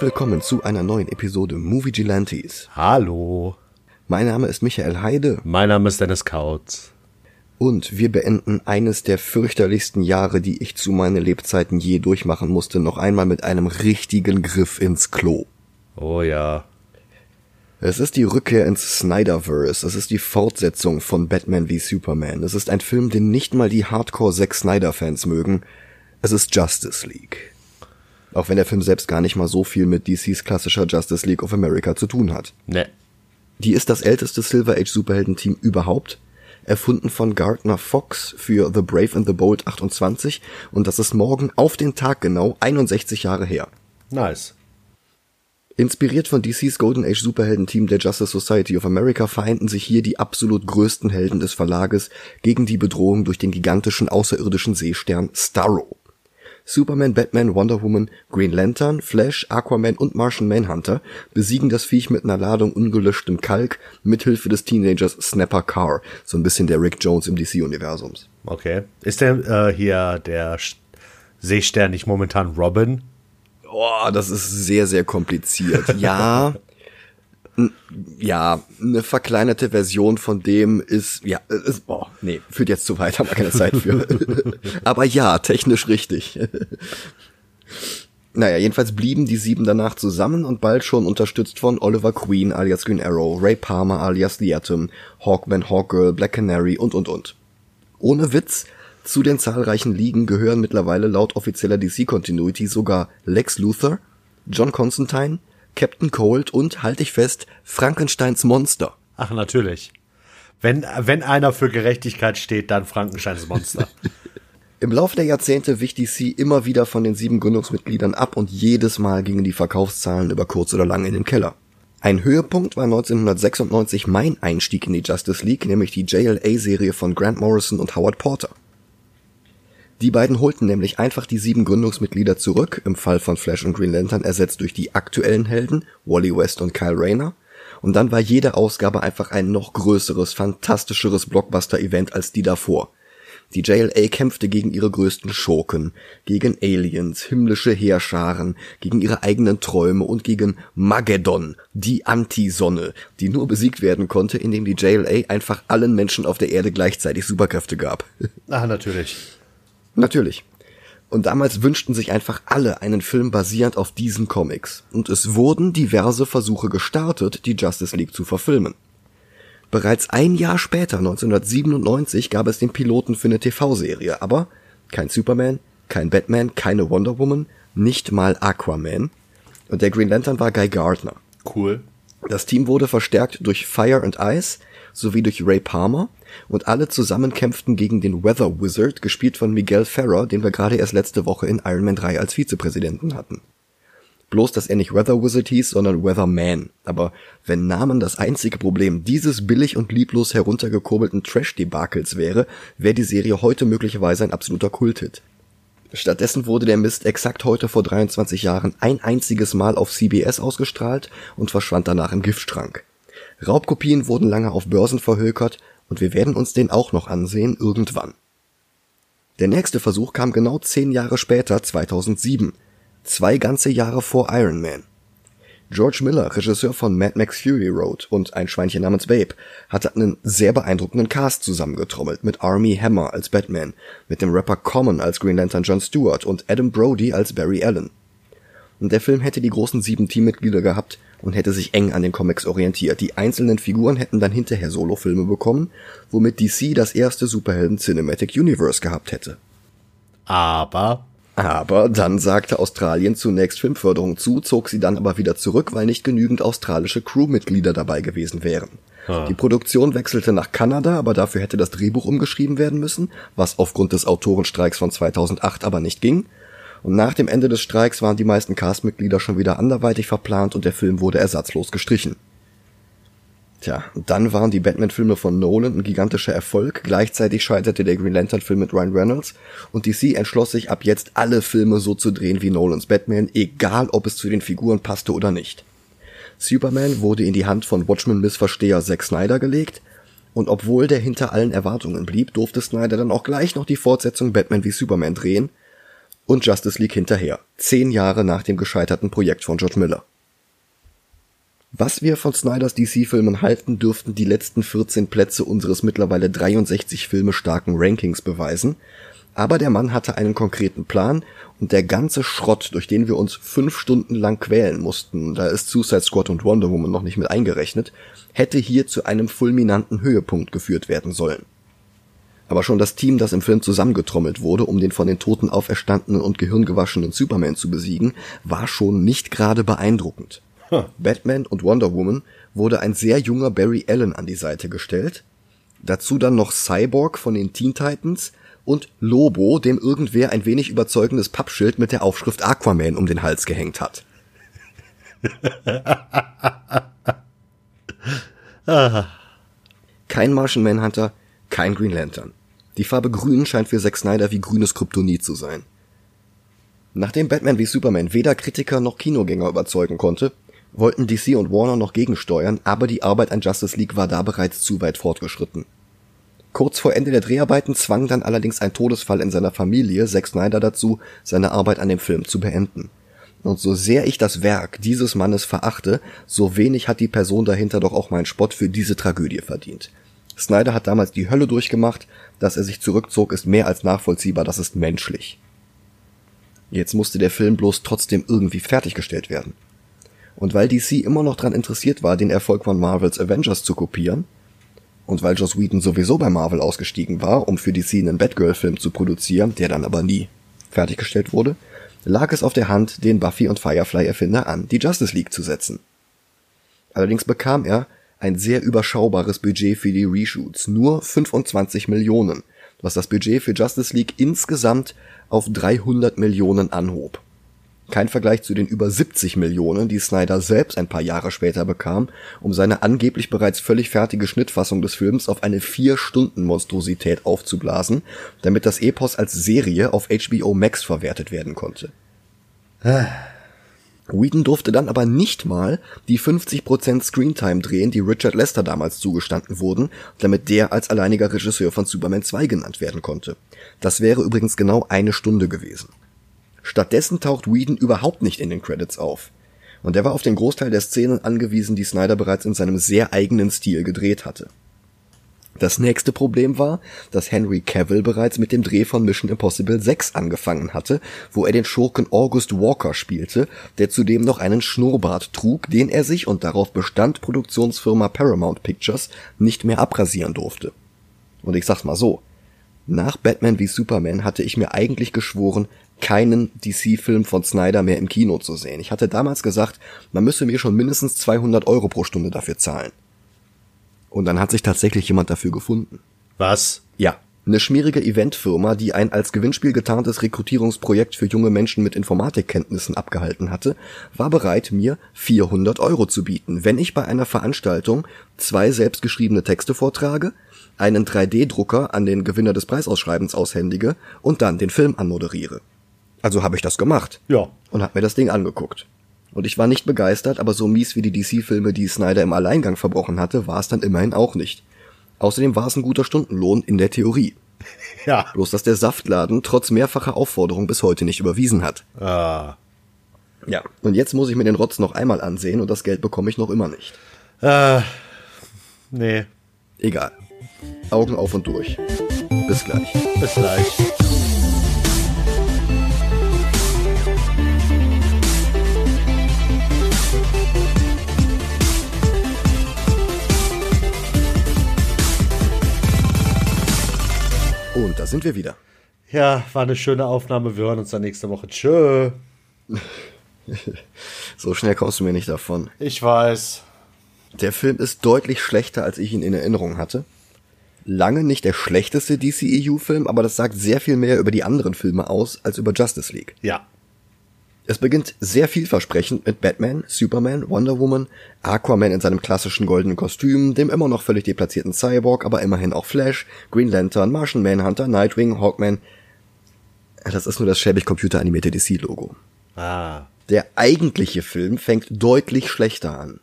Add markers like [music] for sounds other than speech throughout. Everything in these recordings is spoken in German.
und willkommen zu einer neuen Episode Movie Gilantes. Hallo. Mein Name ist Michael Heide. Mein Name ist Dennis Kautz. Und wir beenden eines der fürchterlichsten Jahre, die ich zu meinen Lebzeiten je durchmachen musste, noch einmal mit einem richtigen Griff ins Klo. Oh ja. Es ist die Rückkehr ins Snyderverse. Es ist die Fortsetzung von Batman v Superman. Es ist ein Film, den nicht mal die Hardcore Zack Snyder Fans mögen. Es ist Justice League. Auch wenn der Film selbst gar nicht mal so viel mit DCs klassischer Justice League of America zu tun hat. Ne. Die ist das älteste Silver Age Superheldenteam überhaupt erfunden von Gardner Fox für The Brave and the Bold 28 und das ist morgen auf den Tag genau 61 Jahre her. Nice. Inspiriert von DCs Golden Age Superhelden-Team der Justice Society of America vereinten sich hier die absolut größten Helden des Verlages gegen die Bedrohung durch den gigantischen außerirdischen Seestern Starro. Superman, Batman, Wonder Woman, Green Lantern, Flash, Aquaman und Martian Manhunter besiegen das Viech mit einer Ladung ungelöschtem Kalk mithilfe des Teenagers Snapper Carr, so ein bisschen der Rick Jones im DC-Universums. Okay. Ist der äh, hier der Seestern nicht momentan Robin? Oh, das ist sehr, sehr kompliziert. Ja, [laughs] ja, eine verkleinerte Version von dem ist, ja, ist, boah, nee, führt jetzt zu weit, haben wir keine Zeit für. [laughs] Aber ja, technisch richtig. Naja, jedenfalls blieben die sieben danach zusammen und bald schon unterstützt von Oliver Queen alias Green Arrow, Ray Palmer alias The Atom, Hawkman, Hawkgirl, Black Canary und und und. Ohne Witz, zu den zahlreichen Ligen gehören mittlerweile laut offizieller DC-Continuity sogar Lex Luthor, John Constantine, Captain Cold und, halte ich fest, Frankensteins Monster. Ach, natürlich. Wenn, wenn einer für Gerechtigkeit steht, dann Frankensteins Monster. [laughs] Im Laufe der Jahrzehnte wich DC immer wieder von den sieben Gründungsmitgliedern ab und jedes Mal gingen die Verkaufszahlen über kurz oder lang in den Keller. Ein Höhepunkt war 1996 mein Einstieg in die Justice League, nämlich die JLA-Serie von Grant Morrison und Howard Porter. Die beiden holten nämlich einfach die sieben Gründungsmitglieder zurück, im Fall von Flash und Green Lantern ersetzt durch die aktuellen Helden, Wally West und Kyle Rayner. Und dann war jede Ausgabe einfach ein noch größeres, fantastischeres Blockbuster-Event als die davor. Die JLA kämpfte gegen ihre größten Schurken, gegen Aliens, himmlische Heerscharen, gegen ihre eigenen Träume und gegen Mageddon, die Antisonne, die nur besiegt werden konnte, indem die JLA einfach allen Menschen auf der Erde gleichzeitig Superkräfte gab. [laughs] Ah, natürlich. Natürlich. Und damals wünschten sich einfach alle einen Film basierend auf diesen Comics. Und es wurden diverse Versuche gestartet, die Justice League zu verfilmen. Bereits ein Jahr später, 1997, gab es den Piloten für eine TV-Serie, aber kein Superman, kein Batman, keine Wonder Woman, nicht mal Aquaman. Und der Green Lantern war Guy Gardner. Cool. Das Team wurde verstärkt durch Fire and Ice sowie durch Ray Palmer und alle zusammen kämpften gegen den Weather Wizard, gespielt von Miguel Ferrer, den wir gerade erst letzte Woche in Iron Man 3 als Vizepräsidenten hatten. Bloß, dass er nicht Weather Wizard hieß, sondern Weatherman. Aber wenn Namen das einzige Problem dieses billig und lieblos heruntergekurbelten Trash-Debakels wäre, wäre die Serie heute möglicherweise ein absoluter Kulthit. Stattdessen wurde der Mist exakt heute vor 23 Jahren ein einziges Mal auf CBS ausgestrahlt und verschwand danach im Giftschrank. Raubkopien wurden lange auf Börsen verhökert und wir werden uns den auch noch ansehen irgendwann. Der nächste Versuch kam genau zehn Jahre später, 2007, zwei ganze Jahre vor Iron Man. George Miller, Regisseur von Mad Max Fury Road und Ein Schweinchen namens Babe, hatte einen sehr beeindruckenden Cast zusammengetrommelt mit Army Hammer als Batman, mit dem Rapper Common als Green Lantern John Stewart und Adam Brody als Barry Allen. Und der Film hätte die großen sieben Teammitglieder gehabt und hätte sich eng an den Comics orientiert. Die einzelnen Figuren hätten dann hinterher Solofilme bekommen, womit DC das erste Superhelden Cinematic Universe gehabt hätte. Aber aber dann sagte Australien zunächst Filmförderung zu, zog sie dann aber wieder zurück, weil nicht genügend australische Crewmitglieder dabei gewesen wären. Ah. Die Produktion wechselte nach Kanada, aber dafür hätte das Drehbuch umgeschrieben werden müssen, was aufgrund des Autorenstreiks von 2008 aber nicht ging. Und nach dem Ende des Streiks waren die meisten Castmitglieder schon wieder anderweitig verplant und der Film wurde ersatzlos gestrichen. Tja, dann waren die Batman-Filme von Nolan ein gigantischer Erfolg, gleichzeitig scheiterte der Green Lantern-Film mit Ryan Reynolds und DC entschloss sich ab jetzt alle Filme so zu drehen wie Nolans Batman, egal ob es zu den Figuren passte oder nicht. Superman wurde in die Hand von Watchmen-Missversteher Zack Snyder gelegt und obwohl der hinter allen Erwartungen blieb, durfte Snyder dann auch gleich noch die Fortsetzung Batman wie Superman drehen und Justice League hinterher, zehn Jahre nach dem gescheiterten Projekt von George Miller. Was wir von Snyders DC-Filmen halten, dürften die letzten 14 Plätze unseres mittlerweile 63 Filme starken Rankings beweisen, aber der Mann hatte einen konkreten Plan und der ganze Schrott, durch den wir uns fünf Stunden lang quälen mussten, da ist Suicide Squad und Wonder Woman noch nicht mit eingerechnet, hätte hier zu einem fulminanten Höhepunkt geführt werden sollen. Aber schon das Team, das im Film zusammengetrommelt wurde, um den von den Toten auferstandenen und gehirngewaschenen Superman zu besiegen, war schon nicht gerade beeindruckend. Huh. Batman und Wonder Woman wurde ein sehr junger Barry Allen an die Seite gestellt. Dazu dann noch Cyborg von den Teen Titans und Lobo, dem irgendwer ein wenig überzeugendes Pappschild mit der Aufschrift Aquaman um den Hals gehängt hat. [laughs] kein Martian Manhunter, kein Green Lantern. Die Farbe Grün scheint für Zack Snyder wie grünes Kryptonit zu sein. Nachdem Batman wie Superman weder Kritiker noch Kinogänger überzeugen konnte, wollten DC und Warner noch gegensteuern, aber die Arbeit an Justice League war da bereits zu weit fortgeschritten. Kurz vor Ende der Dreharbeiten zwang dann allerdings ein Todesfall in seiner Familie Zack Snyder dazu, seine Arbeit an dem Film zu beenden. Und so sehr ich das Werk dieses Mannes verachte, so wenig hat die Person dahinter doch auch mein Spott für diese Tragödie verdient. Snyder hat damals die Hölle durchgemacht, dass er sich zurückzog, ist mehr als nachvollziehbar, das ist menschlich. Jetzt musste der Film bloß trotzdem irgendwie fertiggestellt werden. Und weil DC immer noch daran interessiert war, den Erfolg von Marvels Avengers zu kopieren, und weil Joss Whedon sowieso bei Marvel ausgestiegen war, um für DC einen Batgirl-Film zu produzieren, der dann aber nie fertiggestellt wurde, lag es auf der Hand, den Buffy und Firefly-Erfinder an, die Justice League zu setzen. Allerdings bekam er ein sehr überschaubares Budget für die Reshoots, nur 25 Millionen, was das Budget für Justice League insgesamt auf 300 Millionen anhob. Kein Vergleich zu den über 70 Millionen, die Snyder selbst ein paar Jahre später bekam, um seine angeblich bereits völlig fertige Schnittfassung des Films auf eine vier Stunden Monstrosität aufzublasen, damit das Epos als Serie auf HBO Max verwertet werden konnte. Whedon durfte dann aber nicht mal die 50% Screentime drehen, die Richard Lester damals zugestanden wurden, damit der als alleiniger Regisseur von Superman 2 genannt werden konnte. Das wäre übrigens genau eine Stunde gewesen. Stattdessen taucht Whedon überhaupt nicht in den Credits auf. Und er war auf den Großteil der Szenen angewiesen, die Snyder bereits in seinem sehr eigenen Stil gedreht hatte. Das nächste Problem war, dass Henry Cavill bereits mit dem Dreh von Mission Impossible 6 angefangen hatte, wo er den Schurken August Walker spielte, der zudem noch einen Schnurrbart trug, den er sich und darauf bestand Produktionsfirma Paramount Pictures nicht mehr abrasieren durfte. Und ich sag's mal so, nach Batman wie Superman hatte ich mir eigentlich geschworen, keinen DC-Film von Snyder mehr im Kino zu sehen. Ich hatte damals gesagt, man müsse mir schon mindestens 200 Euro pro Stunde dafür zahlen. Und dann hat sich tatsächlich jemand dafür gefunden. Was? Ja. Eine schmierige Eventfirma, die ein als Gewinnspiel getarntes Rekrutierungsprojekt für junge Menschen mit Informatikkenntnissen abgehalten hatte, war bereit, mir 400 Euro zu bieten, wenn ich bei einer Veranstaltung zwei selbstgeschriebene Texte vortrage, einen 3D-Drucker an den Gewinner des Preisausschreibens aushändige und dann den Film anmoderiere. Also habe ich das gemacht. Ja. Und hab mir das Ding angeguckt. Und ich war nicht begeistert, aber so mies wie die DC-Filme, die Snyder im Alleingang verbrochen hatte, war es dann immerhin auch nicht. Außerdem war es ein guter Stundenlohn in der Theorie. [laughs] Ja. Bloß, dass der Saftladen trotz mehrfacher Aufforderung bis heute nicht überwiesen hat. Ah. Ja. Und jetzt muss ich mir den Rotz noch einmal ansehen und das Geld bekomme ich noch immer nicht. Äh, nee. Egal. Augen auf und durch. Bis gleich. Bis gleich. Da sind wir wieder. Ja, war eine schöne Aufnahme. Wir hören uns dann nächste Woche. Tschö. [laughs] so schnell kommst du mir nicht davon. Ich weiß. Der Film ist deutlich schlechter, als ich ihn in Erinnerung hatte. Lange nicht der schlechteste DCEU-Film, aber das sagt sehr viel mehr über die anderen Filme aus als über Justice League. Ja. Es beginnt sehr vielversprechend mit Batman, Superman, Wonder Woman, Aquaman in seinem klassischen goldenen Kostüm, dem immer noch völlig deplatzierten Cyborg, aber immerhin auch Flash, Green Lantern, Martian Manhunter, Nightwing, Hawkman. Das ist nur das schäbig computeranimierte DC-Logo. Ah. Der eigentliche Film fängt deutlich schlechter an.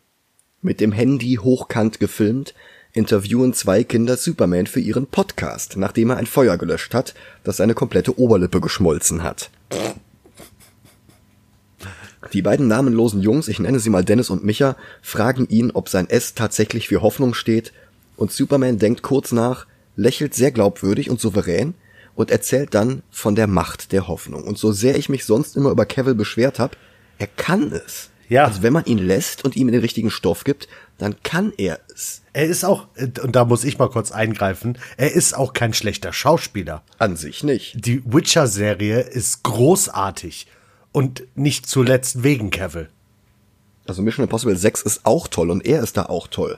Mit dem Handy hochkant gefilmt, interviewen zwei Kinder Superman für ihren Podcast, nachdem er ein Feuer gelöscht hat, das seine komplette Oberlippe geschmolzen hat. Die beiden namenlosen Jungs, ich nenne sie mal Dennis und Micha, fragen ihn, ob sein S tatsächlich für Hoffnung steht, und Superman denkt kurz nach, lächelt sehr glaubwürdig und souverän und erzählt dann von der Macht der Hoffnung. Und so sehr ich mich sonst immer über Cavill beschwert habe, er kann es. Ja. Also wenn man ihn lässt und ihm den richtigen Stoff gibt, dann kann er es. Er ist auch, und da muss ich mal kurz eingreifen, er ist auch kein schlechter Schauspieler. An sich nicht. Die Witcher-Serie ist großartig. Und nicht zuletzt wegen Cavill. Also Mission Impossible 6 ist auch toll und er ist da auch toll.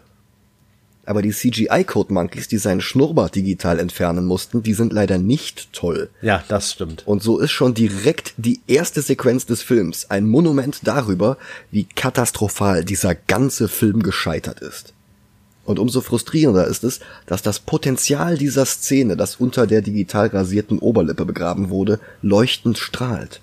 Aber die CGI-Code-Monkeys, die seinen Schnurrbart digital entfernen mussten, die sind leider nicht toll. Ja, das stimmt. Und so ist schon direkt die erste Sequenz des Films ein Monument darüber, wie katastrophal dieser ganze Film gescheitert ist. Und umso frustrierender ist es, dass das Potenzial dieser Szene, das unter der digital rasierten Oberlippe begraben wurde, leuchtend strahlt.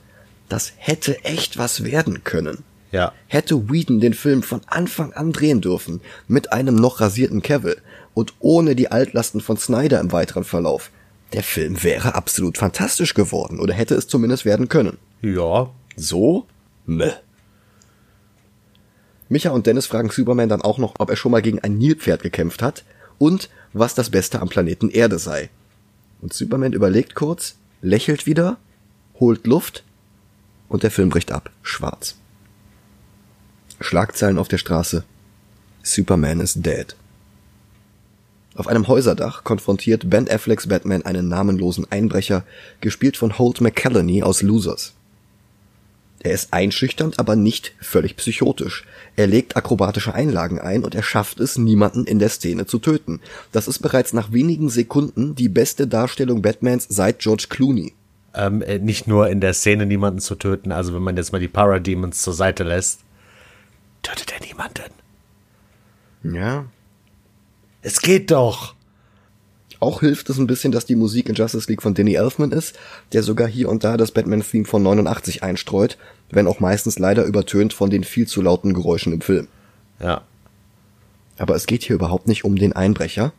Das hätte echt was werden können. Ja. Hätte Whedon den Film von Anfang an drehen dürfen, mit einem noch rasierten Cavill und ohne die Altlasten von Snyder im weiteren Verlauf, der Film wäre absolut fantastisch geworden oder hätte es zumindest werden können. Ja. So? Meh. Micha und Dennis fragen Superman dann auch noch, ob er schon mal gegen ein Nilpferd gekämpft hat und was das Beste am Planeten Erde sei. Und Superman überlegt kurz, lächelt wieder, holt Luft und der Film bricht ab. Schwarz. Schlagzeilen auf der Straße. Superman is dead. Auf einem Häuserdach konfrontiert Ben Afflecks Batman einen namenlosen Einbrecher, gespielt von Holt McCallany aus Losers. Er ist einschüchternd, aber nicht völlig psychotisch. Er legt akrobatische Einlagen ein und er schafft es, niemanden in der Szene zu töten. Das ist bereits nach wenigen Sekunden die beste Darstellung Batmans seit George Clooney. Ähm, äh, nicht nur in der Szene niemanden zu töten, also wenn man jetzt mal die Parademons zur Seite lässt, tötet er niemanden. Ja. Es geht doch. Auch hilft es ein bisschen, dass die Musik in Justice League von Danny Elfman ist, der sogar hier und da das Batman-Theme von 89 einstreut, wenn auch meistens leider übertönt von den viel zu lauten Geräuschen im Film. Ja. Aber es geht hier überhaupt nicht um den Einbrecher.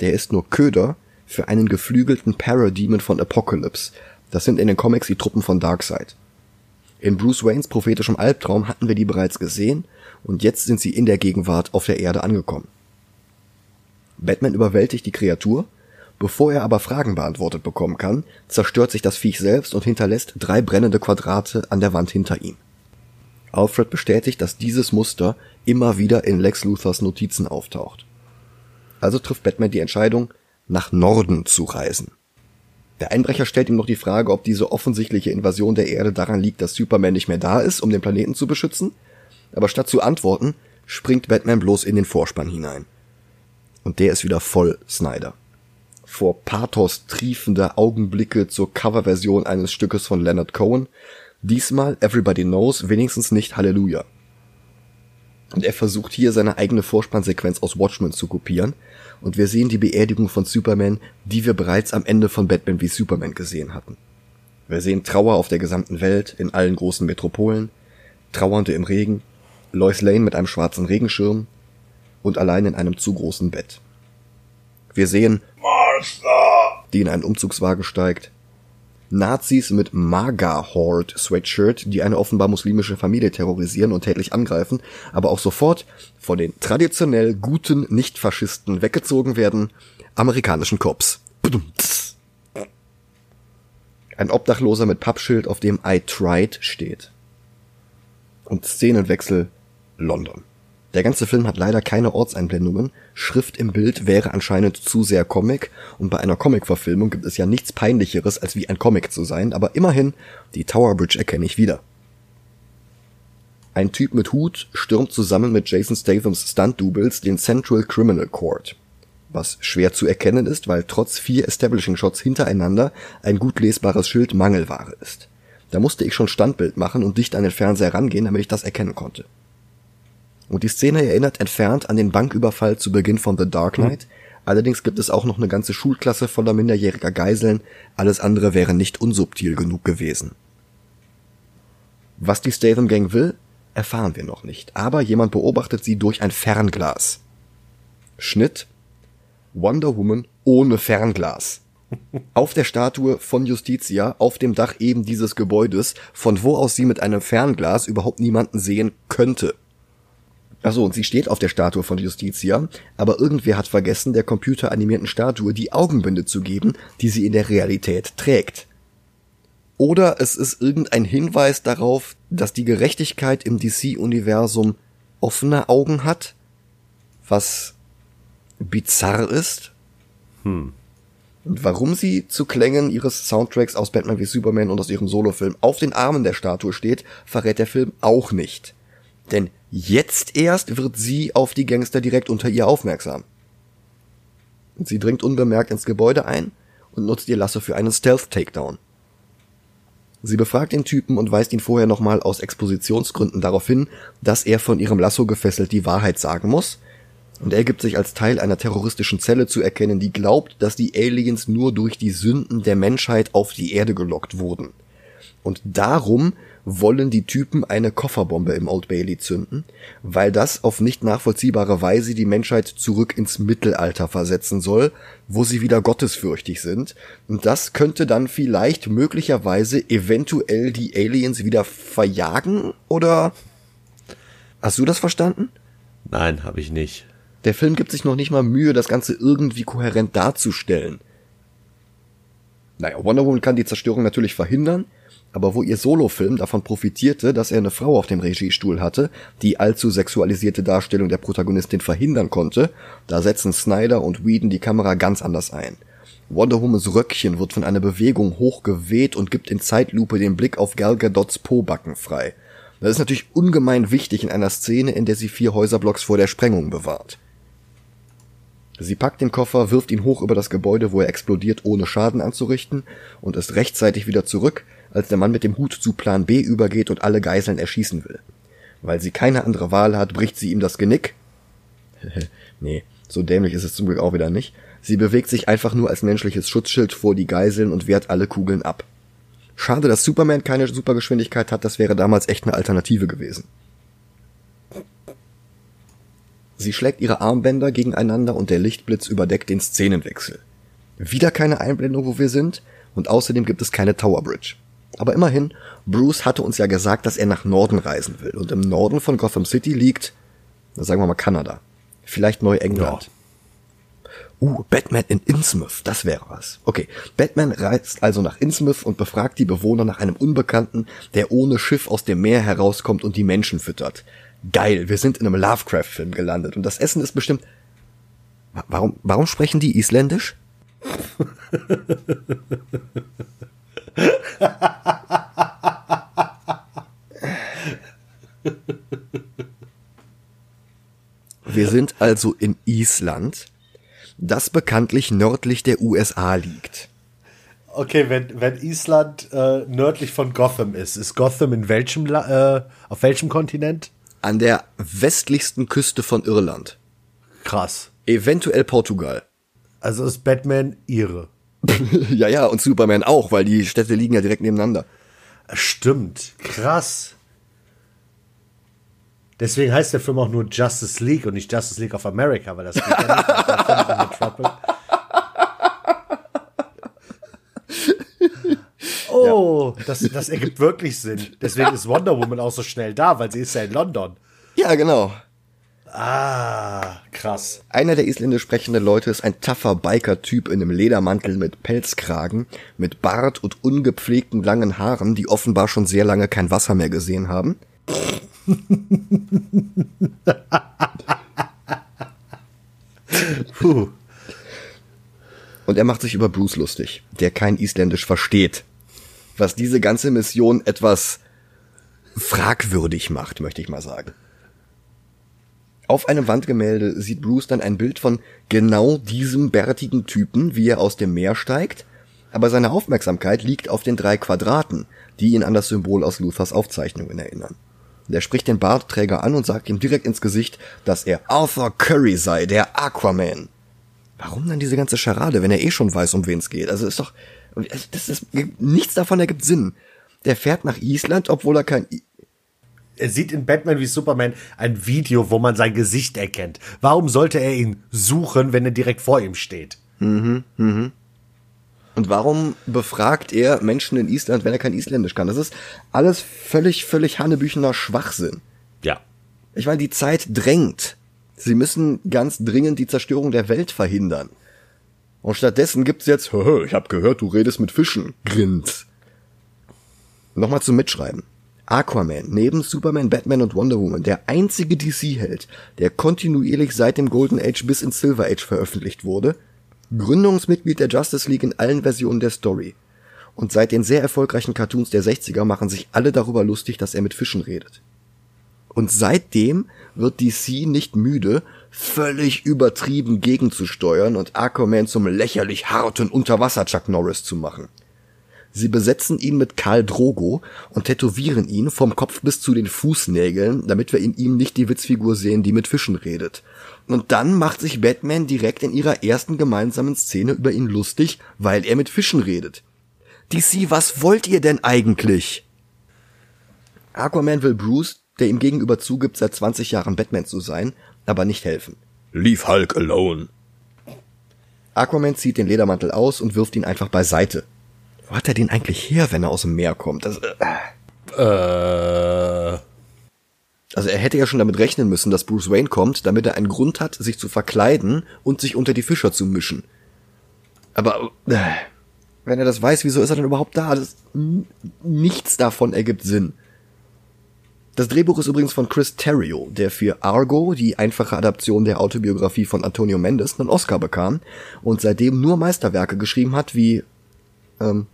Der ist nur Köder für einen geflügelten Parademon von Apocalypse. Das sind in den Comics die Truppen von Darkseid. In Bruce Waynes prophetischem Albtraum hatten wir die bereits gesehen und jetzt sind sie in der Gegenwart auf der Erde angekommen. Batman überwältigt die Kreatur, bevor er aber Fragen beantwortet bekommen kann, zerstört sich das Viech selbst und hinterlässt drei brennende Quadrate an der Wand hinter ihm. Alfred bestätigt, dass dieses Muster immer wieder in Lex Luthers Notizen auftaucht. Also trifft Batman die Entscheidung, nach Norden zu reisen. Der Einbrecher stellt ihm noch die Frage, ob diese offensichtliche Invasion der Erde daran liegt, dass Superman nicht mehr da ist, um den Planeten zu beschützen, aber statt zu antworten, springt Batman bloß in den Vorspann hinein. Und der ist wieder voll Snyder. Vor Pathos triefende Augenblicke zur Coverversion eines Stückes von Leonard Cohen. Diesmal Everybody Knows, wenigstens nicht Halleluja. Und er versucht hier seine eigene Vorspannsequenz aus Watchmen zu kopieren. Und wir sehen die Beerdigung von Superman, die wir bereits am Ende von Batman wie Superman gesehen hatten. Wir sehen Trauer auf der gesamten Welt, in allen großen Metropolen, Trauernde im Regen, Lois Lane mit einem schwarzen Regenschirm und allein in einem zu großen Bett. Wir sehen Martha, die in einen Umzugswagen steigt, Nazis mit Maga Horde Sweatshirt, die eine offenbar muslimische Familie terrorisieren und tätlich angreifen, aber auch sofort von den traditionell guten Nicht-Faschisten weggezogen werden, amerikanischen Cops. Ein Obdachloser mit Pappschild, auf dem I tried steht. Und Szenenwechsel London. Der ganze Film hat leider keine Ortseinblendungen, Schrift im Bild wäre anscheinend zu sehr Comic, und bei einer Comic-Verfilmung gibt es ja nichts peinlicheres, als wie ein Comic zu sein, aber immerhin, die Tower Bridge erkenne ich wieder. Ein Typ mit Hut stürmt zusammen mit Jason Stathams Stunt-Doubles den Central Criminal Court. Was schwer zu erkennen ist, weil trotz vier Establishing-Shots hintereinander ein gut lesbares Schild Mangelware ist. Da musste ich schon Standbild machen und dicht an den Fernseher rangehen, damit ich das erkennen konnte. Und die Szene erinnert entfernt an den Banküberfall zu Beginn von The Dark Knight. Allerdings gibt es auch noch eine ganze Schulklasse voller minderjähriger Geiseln. Alles andere wäre nicht unsubtil genug gewesen. Was die Statham Gang will, erfahren wir noch nicht. Aber jemand beobachtet sie durch ein Fernglas. Schnitt. Wonder Woman ohne Fernglas. auf der Statue von Justitia auf dem Dach eben dieses Gebäudes, von wo aus sie mit einem Fernglas überhaupt niemanden sehen könnte. Achso, und sie steht auf der Statue von Justitia, aber irgendwer hat vergessen, der computeranimierten Statue die Augenbinde zu geben, die sie in der Realität trägt. Oder es ist irgendein Hinweis darauf, dass die Gerechtigkeit im DC-Universum offene Augen hat, was bizarr ist. Hm. Und warum sie zu Klängen ihres Soundtracks aus Batman wie Superman und aus ihrem Solofilm auf den Armen der Statue steht, verrät der Film auch nicht. Denn jetzt erst wird sie auf die Gangster direkt unter ihr aufmerksam. Sie dringt unbemerkt ins Gebäude ein und nutzt ihr Lasso für einen Stealth-Takedown. Sie befragt den Typen und weist ihn vorher nochmal aus Expositionsgründen darauf hin, dass er von ihrem Lasso gefesselt die Wahrheit sagen muss – und er gibt sich als Teil einer terroristischen Zelle zu erkennen, die glaubt, dass die Aliens nur durch die Sünden der Menschheit auf die Erde gelockt wurden. Und darum wollen die Typen eine Kofferbombe im Old Bailey zünden, weil das auf nicht nachvollziehbare Weise die Menschheit zurück ins Mittelalter versetzen soll, wo sie wieder gottesfürchtig sind. Und das könnte dann vielleicht möglicherweise eventuell die Aliens wieder verjagen, oder? Hast du das verstanden? Nein, habe ich nicht. Der Film gibt sich noch nicht mal Mühe, das Ganze irgendwie kohärent darzustellen. Naja, Wonder Woman kann die Zerstörung natürlich verhindern, aber wo ihr Solofilm davon profitierte, dass er eine Frau auf dem Regiestuhl hatte, die allzu sexualisierte Darstellung der Protagonistin verhindern konnte, da setzen Snyder und Whedon die Kamera ganz anders ein. Wonder Womans Röckchen wird von einer Bewegung hochgeweht und gibt in Zeitlupe den Blick auf Gal Gadots Pobacken frei. Das ist natürlich ungemein wichtig in einer Szene, in der sie vier Häuserblocks vor der Sprengung bewahrt. Sie packt den Koffer, wirft ihn hoch über das Gebäude, wo er explodiert, ohne Schaden anzurichten, und ist rechtzeitig wieder zurück, als der Mann mit dem Hut zu Plan B übergeht und alle Geiseln erschießen will. Weil sie keine andere Wahl hat, bricht sie ihm das Genick. [laughs] nee, so dämlich ist es zum Glück auch wieder nicht. Sie bewegt sich einfach nur als menschliches Schutzschild vor die Geiseln und wehrt alle Kugeln ab. Schade, dass Superman keine Supergeschwindigkeit hat, das wäre damals echt eine Alternative gewesen. Sie schlägt ihre Armbänder gegeneinander und der Lichtblitz überdeckt den Szenenwechsel. Wieder keine Einblendung, wo wir sind, und außerdem gibt es keine Tower Bridge. Aber immerhin, Bruce hatte uns ja gesagt, dass er nach Norden reisen will. Und im Norden von Gotham City liegt, sagen wir mal Kanada. Vielleicht Neuengland. Ja. Uh, Batman in Innsmouth, das wäre was. Okay, Batman reist also nach Innsmouth und befragt die Bewohner nach einem Unbekannten, der ohne Schiff aus dem Meer herauskommt und die Menschen füttert geil, wir sind in einem Lovecraft-Film gelandet und das Essen ist bestimmt. Warum, warum sprechen die Isländisch? [laughs] Wir sind also in Island, das bekanntlich nördlich der USA liegt. Okay, wenn, wenn Island äh, nördlich von Gotham ist, ist Gotham in welchem äh, auf welchem Kontinent? an der westlichsten Küste von Irland. Krass. Eventuell Portugal. Also ist Batman ihre. [laughs] ja, ja, und Superman auch, weil die Städte liegen ja direkt nebeneinander. Stimmt. Krass. Deswegen heißt der Film auch nur Justice League und nicht Justice League of America, weil das geht ja nicht. [laughs] Oh, ja. das, das ergibt wirklich Sinn. Deswegen ist Wonder Woman auch so schnell da, weil sie ist ja in London. Ja, genau. Ah, krass. Einer der isländisch sprechenden Leute ist ein taffer Biker-Typ in einem Ledermantel mit Pelzkragen, mit Bart und ungepflegten langen Haaren, die offenbar schon sehr lange kein Wasser mehr gesehen haben. Puh. Und er macht sich über Bruce lustig, der kein Isländisch versteht was diese ganze Mission etwas fragwürdig macht, möchte ich mal sagen. Auf einem Wandgemälde sieht Bruce dann ein Bild von genau diesem bärtigen Typen, wie er aus dem Meer steigt, aber seine Aufmerksamkeit liegt auf den drei Quadraten, die ihn an das Symbol aus Luthers Aufzeichnungen erinnern. Er spricht den Bartträger an und sagt ihm direkt ins Gesicht, dass er Arthur Curry sei, der Aquaman. Warum dann diese ganze Scharade, wenn er eh schon weiß, um wen es geht? Also ist doch, das ist, nichts davon ergibt Sinn. Der fährt nach Island, obwohl er kein er sieht in Batman wie Superman ein Video, wo man sein Gesicht erkennt. Warum sollte er ihn suchen, wenn er direkt vor ihm steht? Mhm, mhm. Und warum befragt er Menschen in Island, wenn er kein Isländisch kann? Das ist alles völlig, völlig hannebüchener Schwachsinn. Ja. Ich meine, die Zeit drängt. Sie müssen ganz dringend die Zerstörung der Welt verhindern. Und stattdessen gibt's jetzt, [laughs] ich hab gehört, du redest mit Fischen. Grins. Nochmal zum Mitschreiben. Aquaman, neben Superman, Batman und Wonder Woman, der einzige DC-Held, der kontinuierlich seit dem Golden Age bis ins Silver Age veröffentlicht wurde, Gründungsmitglied der Justice League in allen Versionen der Story. Und seit den sehr erfolgreichen Cartoons der 60er machen sich alle darüber lustig, dass er mit Fischen redet. Und seitdem wird DC nicht müde, völlig übertrieben gegenzusteuern und Aquaman zum lächerlich harten Unterwasser Chuck Norris zu machen. Sie besetzen ihn mit Karl Drogo und tätowieren ihn vom Kopf bis zu den Fußnägeln, damit wir in ihm nicht die Witzfigur sehen, die mit Fischen redet. Und dann macht sich Batman direkt in ihrer ersten gemeinsamen Szene über ihn lustig, weil er mit Fischen redet. DC, was wollt ihr denn eigentlich? Aquaman will Bruce, der ihm gegenüber zugibt, seit 20 Jahren Batman zu sein, aber nicht helfen. Leave Hulk alone. Aquaman zieht den Ledermantel aus und wirft ihn einfach beiseite. Wo hat er den eigentlich her, wenn er aus dem Meer kommt? Das, äh. Äh. Also er hätte ja schon damit rechnen müssen, dass Bruce Wayne kommt, damit er einen Grund hat, sich zu verkleiden und sich unter die Fischer zu mischen. Aber äh, wenn er das weiß, wieso ist er denn überhaupt da? Das, nichts davon ergibt Sinn. Das Drehbuch ist übrigens von Chris Terrio, der für Argo, die einfache Adaption der Autobiografie von Antonio Mendes, einen Oscar bekam und seitdem nur Meisterwerke geschrieben hat wie ähm,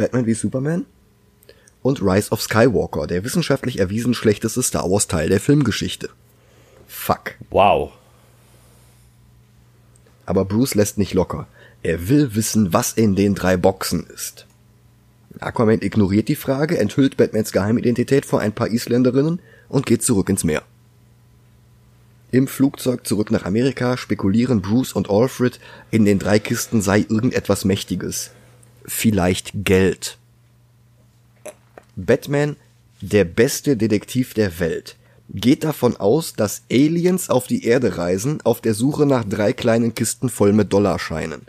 Batman wie Superman und Rise of Skywalker, der wissenschaftlich erwiesen schlechteste Star Wars Teil der Filmgeschichte. Fuck. Wow. Aber Bruce lässt nicht locker. Er will wissen, was in den drei Boxen ist. Aquaman ignoriert die Frage, enthüllt Batmans Geheimidentität vor ein paar Isländerinnen und geht zurück ins Meer. Im Flugzeug zurück nach Amerika spekulieren Bruce und Alfred, in den drei Kisten sei irgendetwas Mächtiges. Vielleicht Geld. Batman, der beste Detektiv der Welt, geht davon aus, dass Aliens auf die Erde reisen, auf der Suche nach drei kleinen Kisten voll mit Dollarscheinen.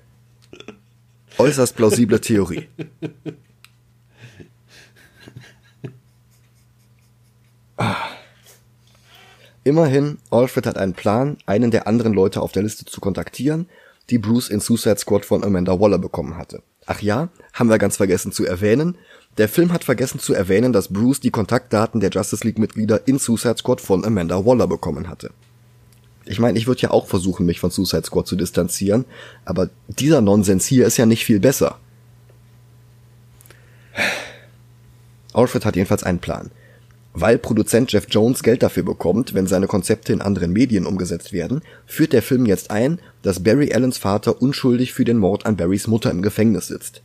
Äußerst plausible Theorie. Ah. Immerhin, Alfred hat einen Plan, einen der anderen Leute auf der Liste zu kontaktieren, die Bruce in Suicide Squad von Amanda Waller bekommen hatte. Ach ja, haben wir ganz vergessen zu erwähnen. Der Film hat vergessen zu erwähnen, dass Bruce die Kontaktdaten der Justice League Mitglieder in Suicide Squad von Amanda Waller bekommen hatte. Ich meine, ich würde ja auch versuchen, mich von Suicide Squad zu distanzieren, aber dieser Nonsens hier ist ja nicht viel besser. [sighs] Alfred hat jedenfalls einen Plan. Weil Produzent Jeff Jones Geld dafür bekommt, wenn seine Konzepte in anderen Medien umgesetzt werden, führt der Film jetzt ein, dass Barry Allens Vater unschuldig für den Mord an Barrys Mutter im Gefängnis sitzt.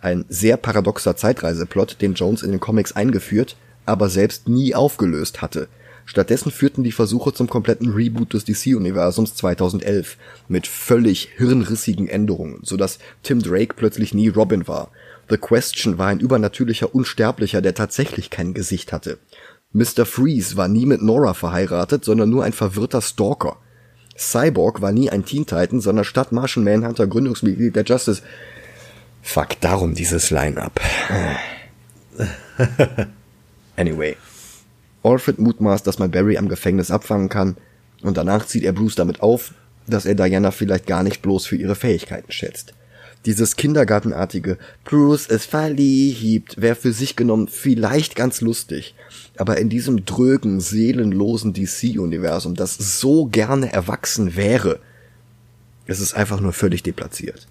Ein sehr paradoxer Zeitreiseplot, den Jones in den Comics eingeführt, aber selbst nie aufgelöst hatte. Stattdessen führten die Versuche zum kompletten Reboot des DC-Universums 2011 mit völlig hirnrissigen Änderungen, sodass Tim Drake plötzlich nie Robin war. The Question war ein übernatürlicher Unsterblicher, der tatsächlich kein Gesicht hatte. Mr. Freeze war nie mit Nora verheiratet, sondern nur ein verwirrter Stalker. Cyborg war nie ein Teen Titan, sondern statt Martian Manhunter Gründungsmitglied der Justice. Fuck, darum dieses Line-Up. [laughs] anyway. Alfred mutmaßt, dass man Barry am Gefängnis abfangen kann, und danach zieht er Bruce damit auf, dass er Diana vielleicht gar nicht bloß für ihre Fähigkeiten schätzt. Dieses kindergartenartige Bruce ist verliebt wäre für sich genommen vielleicht ganz lustig, aber in diesem drögen, seelenlosen DC-Universum, das so gerne erwachsen wäre, ist es einfach nur völlig deplatziert.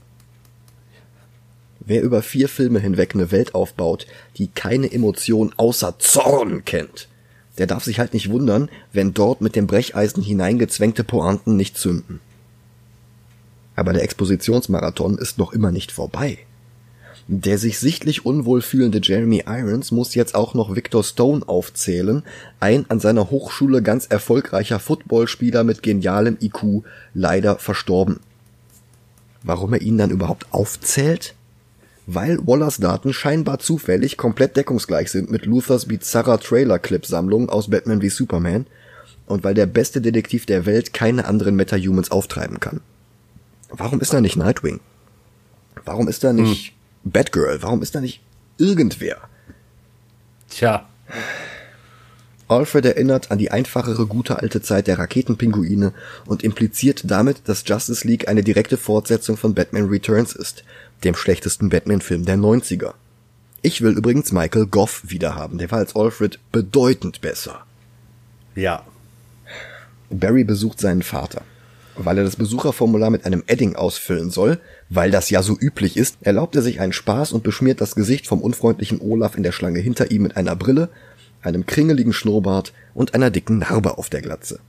Wer über vier Filme hinweg eine Welt aufbaut, die keine Emotion außer Zorn kennt, der darf sich halt nicht wundern, wenn dort mit dem Brecheisen hineingezwängte Pointen nicht zünden. Aber der Expositionsmarathon ist noch immer nicht vorbei. Der sich sichtlich unwohl fühlende Jeremy Irons muss jetzt auch noch Victor Stone aufzählen, ein an seiner Hochschule ganz erfolgreicher Footballspieler mit genialem IQ, leider verstorben. Warum er ihn dann überhaupt aufzählt? Weil Wallers Daten scheinbar zufällig komplett deckungsgleich sind mit Luthers bizarrer Trailer-Clip-Sammlung aus Batman wie Superman und weil der beste Detektiv der Welt keine anderen Metahumans auftreiben kann. Warum ist er nicht Nightwing? Warum ist da nicht hm. Batgirl? Warum ist da nicht irgendwer? Tja. Alfred erinnert an die einfachere gute alte Zeit der Raketenpinguine und impliziert damit, dass Justice League eine direkte Fortsetzung von Batman Returns ist, dem schlechtesten Batman-Film der 90er. Ich will übrigens Michael Goff wiederhaben, der war als Alfred bedeutend besser. Ja. Barry besucht seinen Vater. Weil er das Besucherformular mit einem Edding ausfüllen soll, weil das ja so üblich ist, erlaubt er sich einen Spaß und beschmiert das Gesicht vom unfreundlichen Olaf in der Schlange hinter ihm mit einer Brille, einem kringeligen Schnurrbart und einer dicken Narbe auf der Glatze.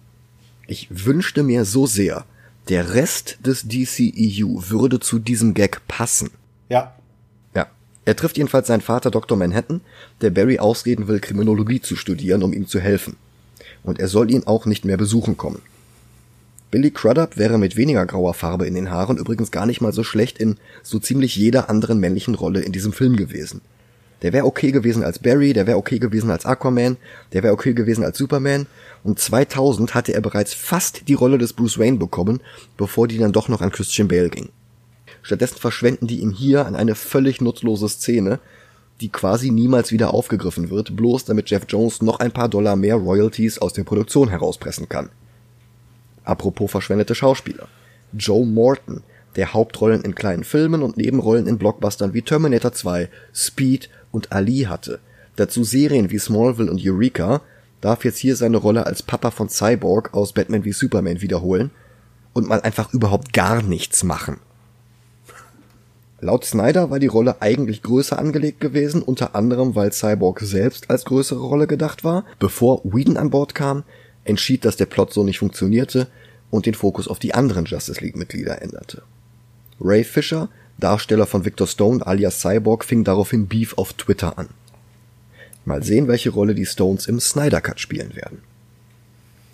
Ich wünschte mir so sehr, der Rest des DCEU würde zu diesem Gag passen. Ja. Ja. Er trifft jedenfalls seinen Vater Dr. Manhattan, der Barry ausreden will, Kriminologie zu studieren, um ihm zu helfen. Und er soll ihn auch nicht mehr besuchen kommen. Billy Crudup wäre mit weniger grauer Farbe in den Haaren übrigens gar nicht mal so schlecht in so ziemlich jeder anderen männlichen Rolle in diesem Film gewesen. Der wäre okay gewesen als Barry, der wäre okay gewesen als Aquaman, der wäre okay gewesen als Superman. Und 2000 hatte er bereits fast die Rolle des Bruce Wayne bekommen, bevor die dann doch noch an Christian Bale ging. Stattdessen verschwenden die ihn hier an eine völlig nutzlose Szene, die quasi niemals wieder aufgegriffen wird, bloß damit Jeff Jones noch ein paar Dollar mehr Royalties aus der Produktion herauspressen kann. Apropos verschwendete Schauspieler. Joe Morton, der Hauptrollen in kleinen Filmen und Nebenrollen in Blockbustern wie Terminator 2, Speed und Ali hatte. Dazu Serien wie Smallville und Eureka, darf jetzt hier seine Rolle als Papa von Cyborg aus Batman wie Superman wiederholen und mal einfach überhaupt gar nichts machen. Laut Snyder war die Rolle eigentlich größer angelegt gewesen, unter anderem weil Cyborg selbst als größere Rolle gedacht war. Bevor Whedon an Bord kam, entschied, dass der Plot so nicht funktionierte und den Fokus auf die anderen Justice League Mitglieder änderte. Ray Fisher Darsteller von Victor Stone alias Cyborg fing daraufhin Beef auf Twitter an. Mal sehen, welche Rolle die Stones im Snyder Cut spielen werden.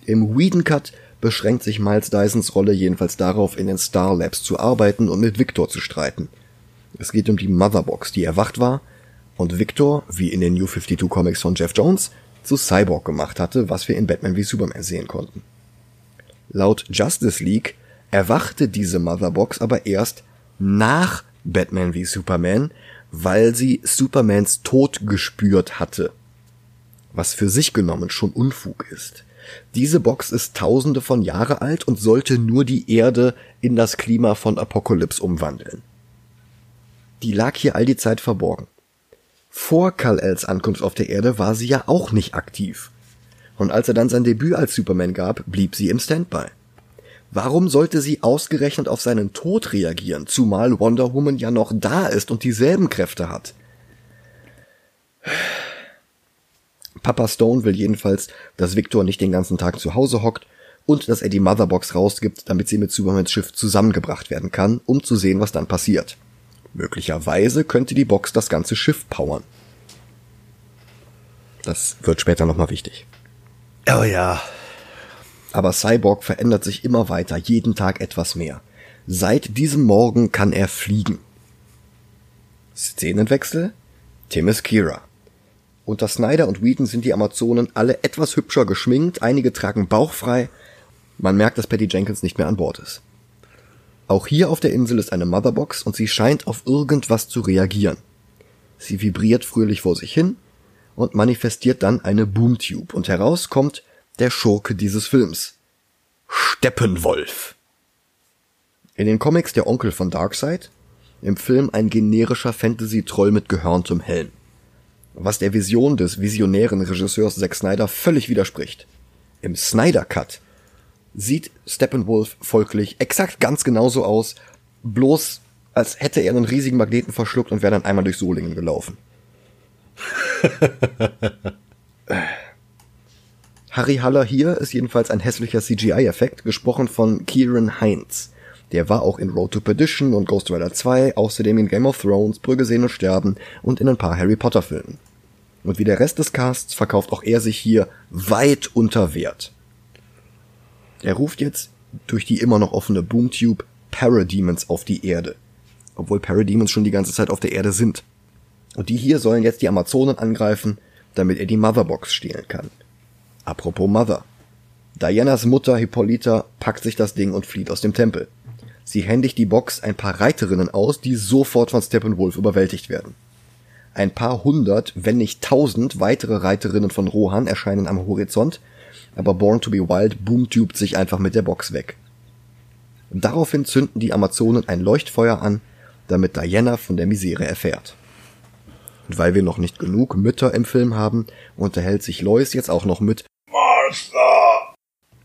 Im Whedon Cut beschränkt sich Miles Dysons Rolle jedenfalls darauf, in den Star Labs zu arbeiten und mit Victor zu streiten. Es geht um die Motherbox, die erwacht war und Victor, wie in den New 52 Comics von Jeff Jones, zu Cyborg gemacht hatte, was wir in Batman wie Superman sehen konnten. Laut Justice League erwachte diese Motherbox aber erst nach Batman wie Superman, weil sie Supermans Tod gespürt hatte. Was für sich genommen schon Unfug ist. Diese Box ist tausende von Jahre alt und sollte nur die Erde in das Klima von Apokalypse umwandeln. Die lag hier all die Zeit verborgen. Vor Kal-Els Ankunft auf der Erde war sie ja auch nicht aktiv. Und als er dann sein Debüt als Superman gab, blieb sie im Standby. Warum sollte sie ausgerechnet auf seinen Tod reagieren, zumal Wonder Woman ja noch da ist und dieselben Kräfte hat? Papa Stone will jedenfalls, dass Victor nicht den ganzen Tag zu Hause hockt und dass er die Motherbox rausgibt, damit sie mit Supermans Schiff zusammengebracht werden kann, um zu sehen, was dann passiert. Möglicherweise könnte die Box das ganze Schiff powern. Das wird später nochmal wichtig. Oh ja, aber Cyborg verändert sich immer weiter, jeden Tag etwas mehr. Seit diesem Morgen kann er fliegen. Szenenwechsel? Tim ist Kira. Unter Snyder und Whedon sind die Amazonen alle etwas hübscher geschminkt, einige tragen bauchfrei. Man merkt, dass Patty Jenkins nicht mehr an Bord ist. Auch hier auf der Insel ist eine Motherbox und sie scheint auf irgendwas zu reagieren. Sie vibriert fröhlich vor sich hin und manifestiert dann eine Boomtube und heraus kommt der Schurke dieses Films. Steppenwolf. In den Comics der Onkel von Darkseid, im Film ein generischer Fantasy-Troll mit gehörntem Helm. Was der Vision des visionären Regisseurs Zack Snyder völlig widerspricht. Im Snyder Cut sieht Steppenwolf folglich exakt ganz genauso aus, bloß als hätte er einen riesigen Magneten verschluckt und wäre dann einmal durch Solingen gelaufen. [laughs] Harry Haller hier ist jedenfalls ein hässlicher CGI-Effekt, gesprochen von Kieran Heinz. Der war auch in Road to Perdition und Ghost Rider 2, außerdem in Game of Thrones, Brügge sehen und sterben und in ein paar Harry Potter Filmen. Und wie der Rest des Casts verkauft auch er sich hier weit unter Wert. Er ruft jetzt durch die immer noch offene Boomtube Parademons auf die Erde. Obwohl Parademons schon die ganze Zeit auf der Erde sind. Und die hier sollen jetzt die Amazonen angreifen, damit er die Motherbox stehlen kann. Apropos Mother. Dianas Mutter Hippolyta packt sich das Ding und flieht aus dem Tempel. Sie händigt die Box ein paar Reiterinnen aus, die sofort von Steppenwolf überwältigt werden. Ein paar hundert, wenn nicht tausend weitere Reiterinnen von Rohan erscheinen am Horizont, aber Born to be Wild boomtubt sich einfach mit der Box weg. Daraufhin zünden die Amazonen ein Leuchtfeuer an, damit Diana von der Misere erfährt. Und weil wir noch nicht genug Mütter im Film haben, unterhält sich Lois jetzt auch noch mit Martha.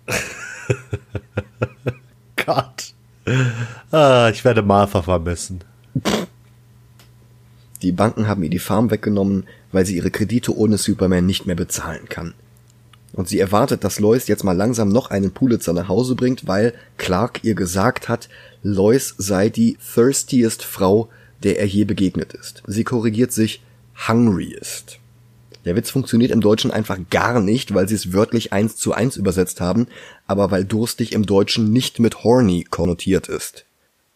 [laughs] Gott. Ah, ich werde Martha vermissen. Die Banken haben ihr die Farm weggenommen, weil sie ihre Kredite ohne Superman nicht mehr bezahlen kann. Und sie erwartet, dass Lois jetzt mal langsam noch einen Pulitzer nach Hause bringt, weil Clark ihr gesagt hat, Lois sei die thirstiest Frau, der er je begegnet ist. Sie korrigiert sich, hungriest. Der Witz funktioniert im Deutschen einfach gar nicht, weil sie es wörtlich eins zu eins übersetzt haben, aber weil durstig im Deutschen nicht mit horny konnotiert ist.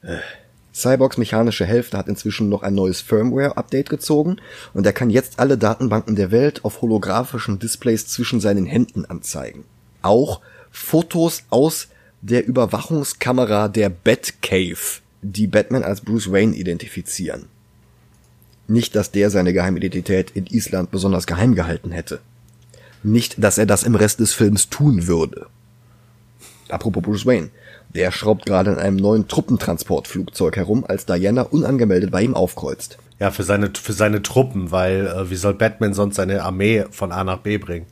Äh. Cyborgs mechanische Hälfte hat inzwischen noch ein neues Firmware-Update gezogen und er kann jetzt alle Datenbanken der Welt auf holographischen Displays zwischen seinen Händen anzeigen. Auch Fotos aus der Überwachungskamera der Batcave, die Batman als Bruce Wayne identifizieren. Nicht, dass der seine Geheimidentität in Island besonders geheim gehalten hätte. Nicht, dass er das im Rest des Films tun würde. Apropos Bruce Wayne. Der schraubt gerade in einem neuen Truppentransportflugzeug herum, als Diana unangemeldet bei ihm aufkreuzt. Ja, für seine, für seine Truppen, weil äh, wie soll Batman sonst seine Armee von A nach B bringen?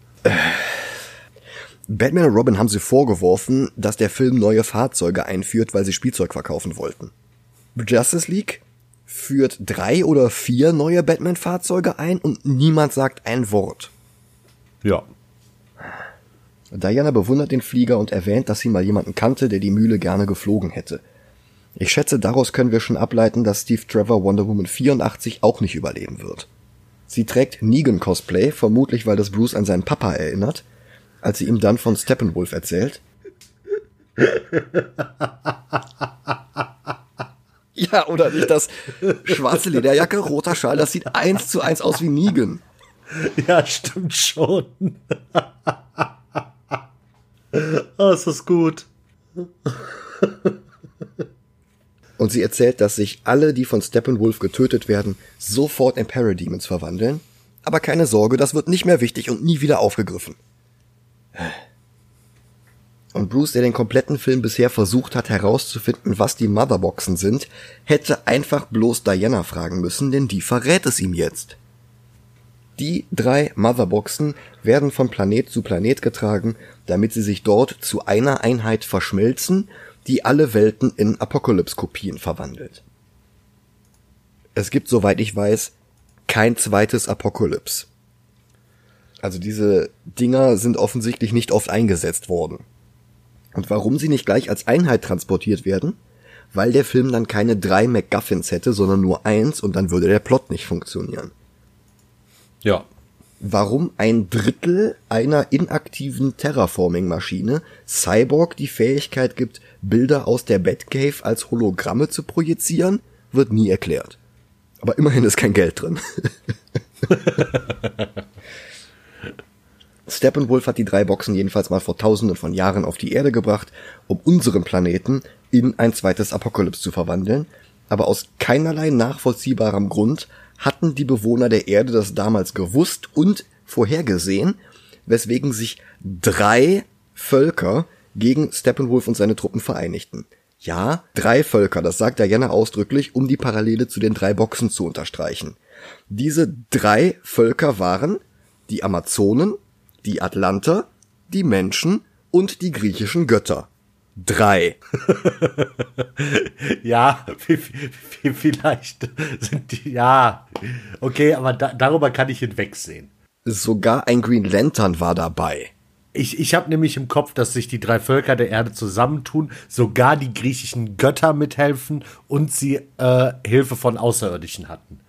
Batman und Robin haben sie vorgeworfen, dass der Film neue Fahrzeuge einführt, weil sie Spielzeug verkaufen wollten. Justice League führt drei oder vier neue Batman-Fahrzeuge ein und niemand sagt ein Wort. Ja. Diana bewundert den Flieger und erwähnt, dass sie mal jemanden kannte, der die Mühle gerne geflogen hätte. Ich schätze, daraus können wir schon ableiten, dass Steve Trevor Wonder Woman 84 auch nicht überleben wird. Sie trägt Negan-Cosplay, vermutlich weil das Bruce an seinen Papa erinnert, als sie ihm dann von Steppenwolf erzählt. [laughs] ja, oder nicht das schwarze Lederjacke, roter Schal, das sieht eins zu eins aus wie Negan. Ja, stimmt schon. [laughs] oh, ist das gut. Und sie erzählt, dass sich alle, die von Steppenwolf getötet werden, sofort in Parademons verwandeln. Aber keine Sorge, das wird nicht mehr wichtig und nie wieder aufgegriffen. Und Bruce, der den kompletten Film bisher versucht hat herauszufinden, was die Motherboxen sind, hätte einfach bloß Diana fragen müssen, denn die verrät es ihm jetzt. Die drei Motherboxen werden von Planet zu Planet getragen, damit sie sich dort zu einer Einheit verschmelzen, die alle Welten in Apocalypse-Kopien verwandelt. Es gibt, soweit ich weiß, kein zweites Apocalypse. Also diese Dinger sind offensichtlich nicht oft eingesetzt worden. Und warum sie nicht gleich als Einheit transportiert werden? Weil der Film dann keine drei MacGuffins hätte, sondern nur eins und dann würde der Plot nicht funktionieren. Ja. Warum ein Drittel einer inaktiven Terraforming-Maschine Cyborg die Fähigkeit gibt, Bilder aus der Batcave als Hologramme zu projizieren, wird nie erklärt. Aber immerhin ist kein Geld drin. [laughs] Steppenwolf hat die drei Boxen jedenfalls mal vor tausenden von Jahren auf die Erde gebracht, um unseren Planeten in ein zweites Apokalypse zu verwandeln, aber aus keinerlei nachvollziehbarem Grund hatten die Bewohner der Erde das damals gewusst und vorhergesehen, weswegen sich drei Völker gegen Steppenwolf und seine Truppen vereinigten. Ja, drei Völker, das sagt Diana ausdrücklich, um die Parallele zu den drei Boxen zu unterstreichen. Diese drei Völker waren die Amazonen, die Atlanter, die Menschen und die griechischen Götter. Drei. [laughs] ja, vielleicht sind die, ja, okay, aber da, darüber kann ich hinwegsehen. Sogar ein Green Lantern war dabei. Ich, ich habe nämlich im Kopf, dass sich die drei Völker der Erde zusammentun, sogar die griechischen Götter mithelfen und sie äh, Hilfe von Außerirdischen hatten.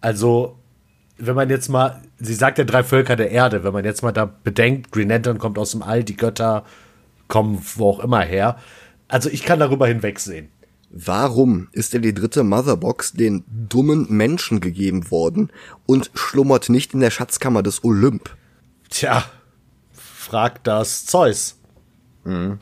Also wenn man jetzt mal, sie sagt ja drei Völker der Erde, wenn man jetzt mal da bedenkt, Green Lantern kommt aus dem All, die Götter kommen wo auch immer her. Also ich kann darüber hinwegsehen. Warum ist denn die dritte Motherbox den dummen Menschen gegeben worden und schlummert nicht in der Schatzkammer des Olymp? Tja, fragt das Zeus. Mhm.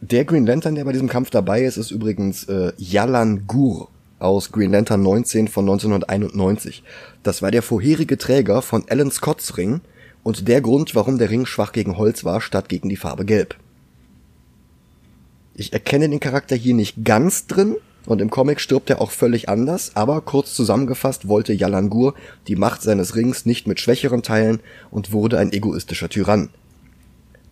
Der Green Lantern, der bei diesem Kampf dabei ist, ist übrigens äh, Yalan Gur aus Green Lantern 19 von 1991. Das war der vorherige Träger von Alan Scotts Ring und der Grund, warum der Ring schwach gegen Holz war, statt gegen die Farbe Gelb. Ich erkenne den Charakter hier nicht ganz drin und im Comic stirbt er auch völlig anders, aber kurz zusammengefasst wollte Yalangur die Macht seines Rings nicht mit Schwächeren teilen und wurde ein egoistischer Tyrann.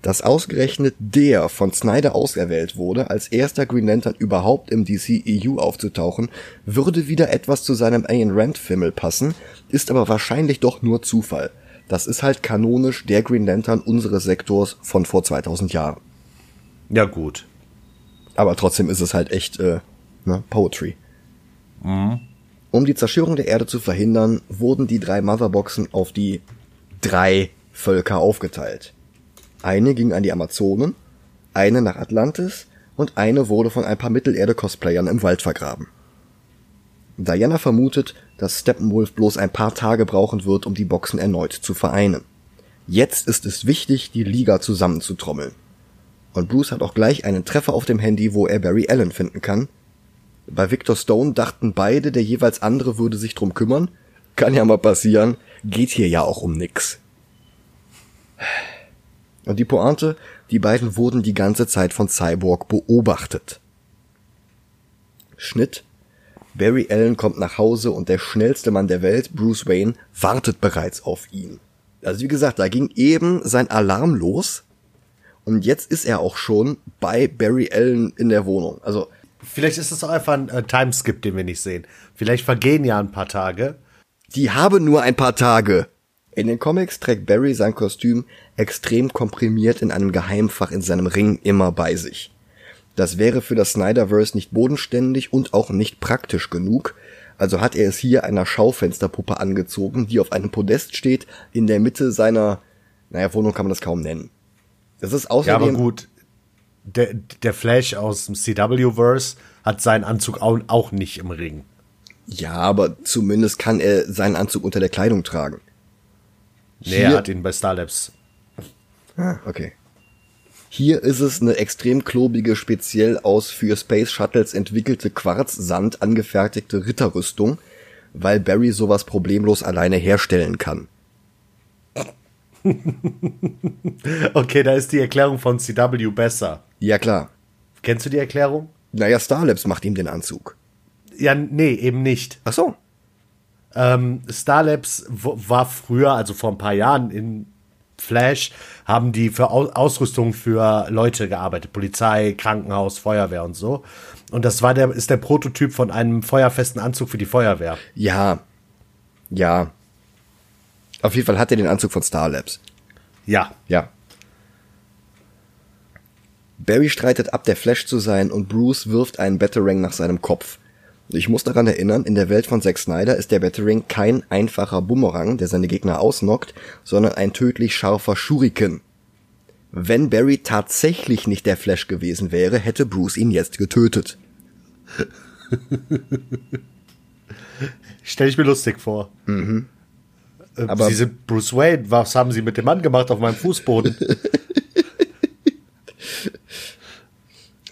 Dass ausgerechnet der von Snyder auserwählt wurde, als erster Green Lantern überhaupt im DCEU aufzutauchen, würde wieder etwas zu seinem Ayn Rand-Fimmel passen, ist aber wahrscheinlich doch nur Zufall. Das ist halt kanonisch der Green Lantern unseres Sektors von vor 2000 Jahren. Ja, gut. Aber trotzdem ist es halt echt äh, ne, Poetry. Mhm. Um die Zerstörung der Erde zu verhindern, wurden die drei Motherboxen auf die drei Völker aufgeteilt. Eine ging an die Amazonen, eine nach Atlantis und eine wurde von ein paar Mittelerde-Cosplayern im Wald vergraben. Diana vermutet, dass Steppenwolf bloß ein paar Tage brauchen wird, um die Boxen erneut zu vereinen. Jetzt ist es wichtig, die Liga zusammenzutrommeln. Und Bruce hat auch gleich einen Treffer auf dem Handy, wo er Barry Allen finden kann. Bei Victor Stone dachten beide, der jeweils andere würde sich drum kümmern. Kann ja mal passieren. Geht hier ja auch um nix. Und die Pointe, die beiden wurden die ganze Zeit von Cyborg beobachtet. Schnitt. Barry Allen kommt nach Hause und der schnellste Mann der Welt, Bruce Wayne, wartet bereits auf ihn. Also wie gesagt, da ging eben sein Alarm los und jetzt ist er auch schon bei Barry Allen in der Wohnung. Also vielleicht ist es auch einfach ein äh, Timeskip, den wir nicht sehen. Vielleicht vergehen ja ein paar Tage. Die haben nur ein paar Tage. In den Comics trägt Barry sein Kostüm extrem komprimiert in einem Geheimfach in seinem Ring immer bei sich. Das wäre für das Snyderverse nicht bodenständig und auch nicht praktisch genug, also hat er es hier einer Schaufensterpuppe angezogen, die auf einem Podest steht, in der Mitte seiner, naja, Wohnung kann man das kaum nennen. Das ist außerdem. Ja, aber gut. Der, der Flash aus dem CW-Verse hat seinen Anzug auch, nicht im Ring. Ja, aber zumindest kann er seinen Anzug unter der Kleidung tragen. Nee, Hier, er hat ihn bei Starlabs. Ah, okay. Hier ist es eine extrem klobige, speziell aus für Space Shuttles entwickelte Quarzsand angefertigte Ritterrüstung, weil Barry sowas problemlos alleine herstellen kann. [laughs] okay, da ist die Erklärung von CW besser. Ja, klar. Kennst du die Erklärung? Naja, Starlabs macht ihm den Anzug. Ja, nee, eben nicht. Ach so. Ähm, Starlabs war früher, also vor ein paar Jahren in Flash, haben die für Ausrüstung für Leute gearbeitet. Polizei, Krankenhaus, Feuerwehr und so. Und das war der, ist der Prototyp von einem feuerfesten Anzug für die Feuerwehr. Ja. Ja. Auf jeden Fall hat er den Anzug von Starlabs. Ja. Ja. Barry streitet ab, der Flash zu sein und Bruce wirft einen Batarang nach seinem Kopf. Ich muss daran erinnern, in der Welt von Zack Snyder ist der Battering kein einfacher Bumerang, der seine Gegner ausnockt, sondern ein tödlich scharfer Shuriken. Wenn Barry tatsächlich nicht der Flash gewesen wäre, hätte Bruce ihn jetzt getötet. Stell ich mir lustig vor. Mhm. Äh, Aber Sie sind Bruce Wayne. Was haben Sie mit dem Mann gemacht auf meinem Fußboden? [laughs]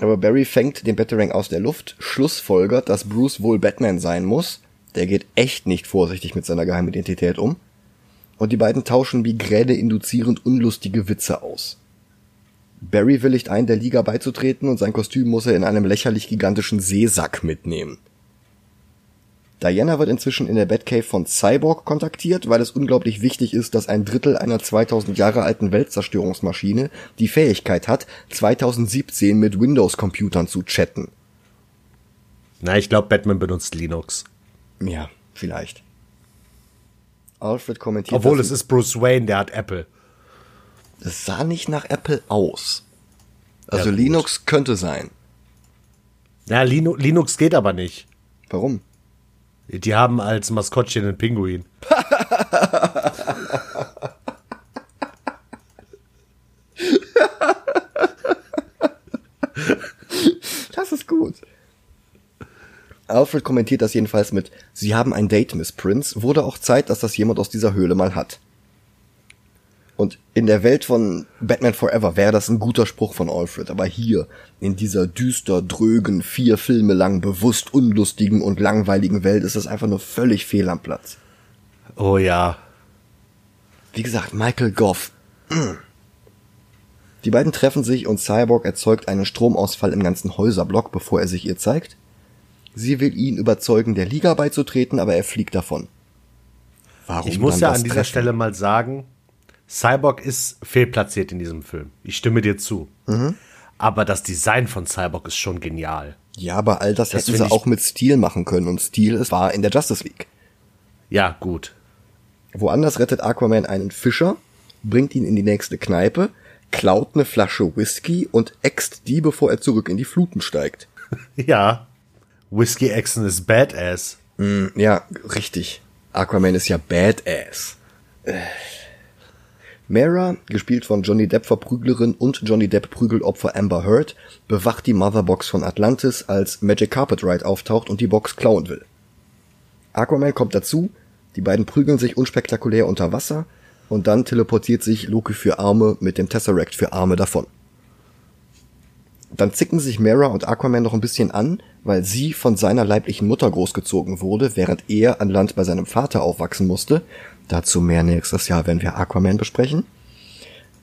Aber Barry fängt den Batarang aus der Luft, schlussfolgert, dass Bruce wohl Batman sein muss. Der geht echt nicht vorsichtig mit seiner Geheimidentität um. Und die beiden tauschen wie Gräde induzierend unlustige Witze aus. Barry willigt ein, der Liga beizutreten und sein Kostüm muss er in einem lächerlich gigantischen Seesack mitnehmen. Diana wird inzwischen in der Batcave von Cyborg kontaktiert, weil es unglaublich wichtig ist, dass ein Drittel einer 2000 Jahre alten Weltzerstörungsmaschine die Fähigkeit hat, 2017 mit Windows-Computern zu chatten. Na, ich glaube, Batman benutzt Linux. Ja, vielleicht. Alfred kommentiert. Obwohl es ist Bruce Wayne, der hat Apple. Es sah nicht nach Apple aus. Also ja, Linux könnte sein. Ja, Linux geht aber nicht. Warum? Die haben als Maskottchen einen Pinguin. das ist gut. Alfred kommentiert das jedenfalls mit, Sie haben ein Date, Miss Prince, wurde auch Zeit, dass das jemand aus dieser Höhle mal hat. Und in der Welt von Batman Forever wäre das ein guter Spruch von Alfred. Aber hier, in dieser düster, drögen, vier Filme lang, bewusst unlustigen und langweiligen Welt, ist das einfach nur völlig fehl am Platz. Oh ja. Wie gesagt, Michael Goff. [clears throat] Die beiden treffen sich und Cyborg erzeugt einen Stromausfall im ganzen Häuserblock, bevor er sich ihr zeigt. Sie will ihn überzeugen, der Liga beizutreten, aber er fliegt davon. Warum ich muss ja an dieser Treffen? Stelle mal sagen, Cyborg ist fehlplatziert in diesem Film. Ich stimme dir zu. Mhm. Aber das Design von Cyborg ist schon genial. Ja, aber all das, das hätten sie auch mit Steel machen können und Steel war in der Justice League. Ja, gut. Woanders rettet Aquaman einen Fischer, bringt ihn in die nächste Kneipe, klaut eine Flasche Whisky und äxt die, bevor er zurück in die Fluten steigt. [laughs] ja. Whisky Exen ist Badass. Mm, ja, richtig. Aquaman ist ja Badass. Äh. Mara, gespielt von Johnny Depp Verprüglerin und Johnny Depp Prügelopfer Amber Heard, bewacht die Motherbox von Atlantis, als Magic Carpet Ride auftaucht und die Box klauen will. Aquaman kommt dazu, die beiden prügeln sich unspektakulär unter Wasser und dann teleportiert sich Loki für Arme mit dem Tesseract für Arme davon. Dann zicken sich Mara und Aquaman noch ein bisschen an, weil sie von seiner leiblichen Mutter großgezogen wurde, während er an Land bei seinem Vater aufwachsen musste. Dazu mehr nächstes Jahr, wenn wir Aquaman besprechen.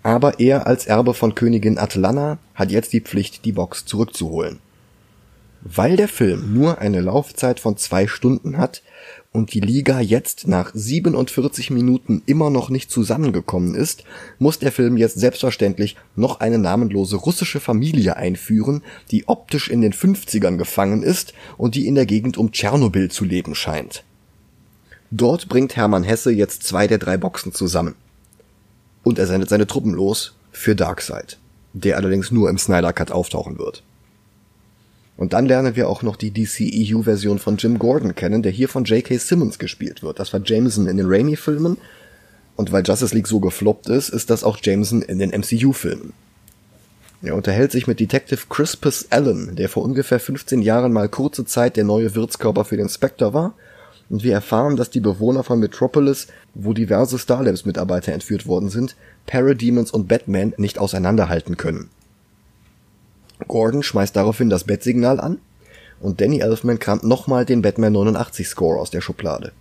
Aber er als Erbe von Königin Atlanna hat jetzt die Pflicht, die Box zurückzuholen. Weil der Film nur eine Laufzeit von zwei Stunden hat, und die Liga jetzt nach 47 Minuten immer noch nicht zusammengekommen ist, muss der Film jetzt selbstverständlich noch eine namenlose russische Familie einführen, die optisch in den 50ern gefangen ist und die in der Gegend um Tschernobyl zu leben scheint. Dort bringt Hermann Hesse jetzt zwei der drei Boxen zusammen. Und er sendet seine Truppen los für Darkseid, der allerdings nur im Snyder Cut auftauchen wird. Und dann lernen wir auch noch die DCEU-Version von Jim Gordon kennen, der hier von J.K. Simmons gespielt wird. Das war Jameson in den Raimi-Filmen. Und weil Justice League so gefloppt ist, ist das auch Jameson in den MCU-Filmen. Er unterhält sich mit Detective Crispus Allen, der vor ungefähr 15 Jahren mal kurze Zeit der neue Wirtskörper für den Spectre war. Und wir erfahren, dass die Bewohner von Metropolis, wo diverse Starlabs-Mitarbeiter entführt worden sind, Parademons und Batman nicht auseinanderhalten können. Gordon schmeißt daraufhin das Bettsignal an und Danny Elfman kramt nochmal den Batman 89 Score aus der Schublade.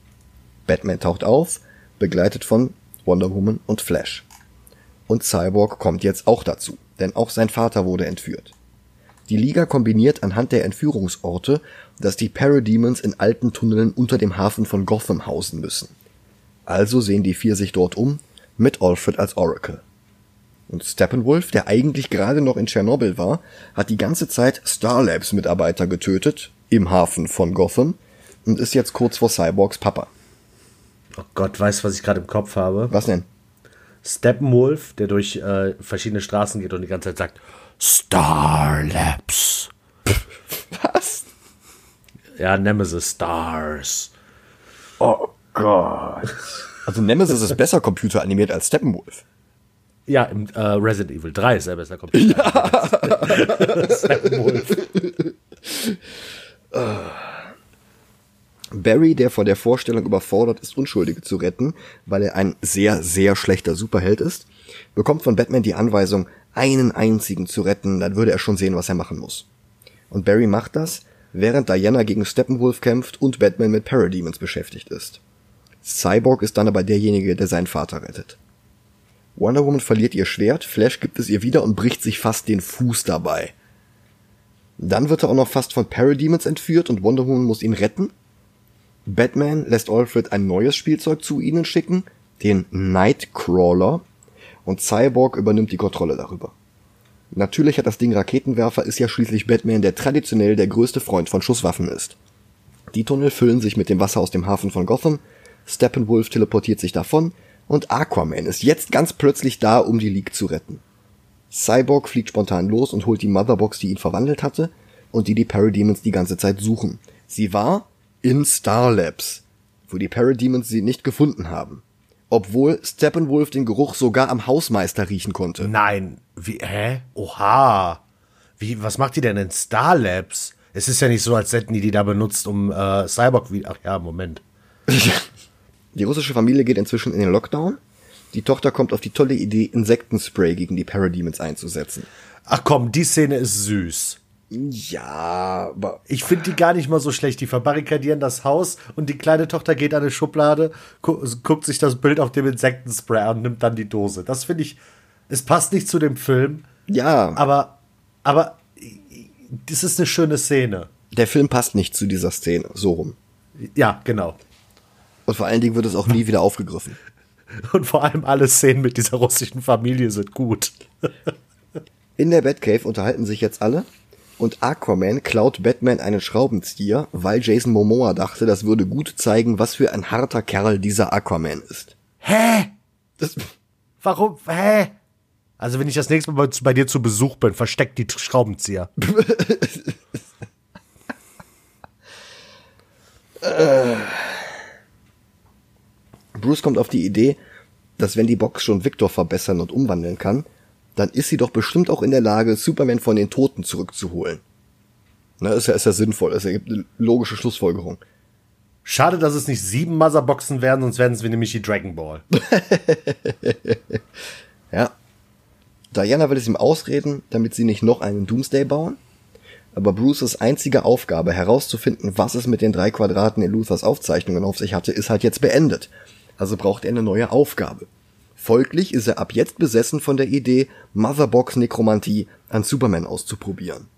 Batman taucht auf, begleitet von Wonder Woman und Flash. Und Cyborg kommt jetzt auch dazu, denn auch sein Vater wurde entführt. Die Liga kombiniert anhand der Entführungsorte, dass die Parademons in alten Tunneln unter dem Hafen von Gotham hausen müssen. Also sehen die vier sich dort um, mit Alfred als Oracle. Und Steppenwolf, der eigentlich gerade noch in Tschernobyl war, hat die ganze Zeit Starlabs Mitarbeiter getötet im Hafen von Gotham und ist jetzt kurz vor Cyborgs Papa. Oh Gott, weißt du, was ich gerade im Kopf habe? Was denn? Steppenwolf, der durch äh, verschiedene Straßen geht und die ganze Zeit sagt Starlabs. Ja, Nemesis Stars. Oh Gott. Also Nemesis ist besser computeranimiert als Steppenwolf. Ja, im äh, Resident Evil 3 ist er besser Computer. Ja. Barry, der vor der Vorstellung überfordert ist, Unschuldige zu retten, weil er ein sehr, sehr schlechter Superheld ist, bekommt von Batman die Anweisung, einen einzigen zu retten, dann würde er schon sehen, was er machen muss. Und Barry macht das, während Diana gegen Steppenwolf kämpft und Batman mit Parademons beschäftigt ist. Cyborg ist dann aber derjenige, der seinen Vater rettet. Wonder Woman verliert ihr Schwert, Flash gibt es ihr wieder und bricht sich fast den Fuß dabei. Dann wird er auch noch fast von Parademons entführt und Wonder Woman muss ihn retten. Batman lässt Alfred ein neues Spielzeug zu ihnen schicken, den Nightcrawler, und Cyborg übernimmt die Kontrolle darüber. Natürlich hat das Ding Raketenwerfer, ist ja schließlich Batman, der traditionell der größte Freund von Schusswaffen ist. Die Tunnel füllen sich mit dem Wasser aus dem Hafen von Gotham, Steppenwolf teleportiert sich davon, und Aquaman ist jetzt ganz plötzlich da, um die League zu retten. Cyborg fliegt spontan los und holt die Motherbox, die ihn verwandelt hatte und die die Parademons die ganze Zeit suchen. Sie war in Starlabs, wo die Parademons sie nicht gefunden haben. Obwohl Steppenwolf den Geruch sogar am Hausmeister riechen konnte. Nein, wie, hä? Oha. Wie, was macht die denn in Starlabs? Es ist ja nicht so, als hätten die die da benutzt, um äh, Cyborg wie. Ach ja, Moment. [laughs] Die russische Familie geht inzwischen in den Lockdown. Die Tochter kommt auf die tolle Idee, Insektenspray gegen die Parademons einzusetzen. Ach komm, die Szene ist süß. Ja, aber Ich finde die gar nicht mal so schlecht. Die verbarrikadieren das Haus und die kleine Tochter geht an eine Schublade, gu guckt sich das Bild auf dem Insektenspray an und nimmt dann die Dose. Das finde ich, es passt nicht zu dem Film, ja, aber, aber das ist eine schöne Szene. der Film passt nicht zu dieser Szene, so rum. Ja, genau. Und vor allen Dingen wird es auch nie wieder aufgegriffen. [laughs] Und vor allem alle Szenen mit dieser russischen Familie sind gut. In der Batcave unterhalten sich jetzt alle und Aquaman klaut Batman einen Schraubenzieher, weil Jason Momoa dachte, das würde gut zeigen, was für ein harter Kerl dieser Aquaman ist. Hä? Das, Warum? Hä? Also wenn ich das nächste Mal bei, dir zu Besuch bin, versteck die Schraubenzieher. [laughs] Bruce kommt auf die Idee, dass wenn die Box schon Victor verbessern und umwandeln kann, dann ist sie doch bestimmt auch in der Lage, Superman von den Toten zurückzuholen. Na, ist ja, ist ja sinnvoll, das ergibt eine logische Schlussfolgerung. Schade, dass es nicht sieben Motherboxen werden, sonst werden es wie nämlich die Dragon Ball. [laughs] Ja. Diana will es ihm ausreden, damit sie nicht noch einen Doomsday bauen. Aber Bruces einzige Aufgabe, herauszufinden, was es mit den drei Quadraten in Luthers Aufzeichnungen auf sich hatte, ist halt jetzt beendet. Also braucht er eine neue Aufgabe. Folglich ist er ab jetzt besessen von der Idee, Motherbox Nekromantie an Superman auszuprobieren.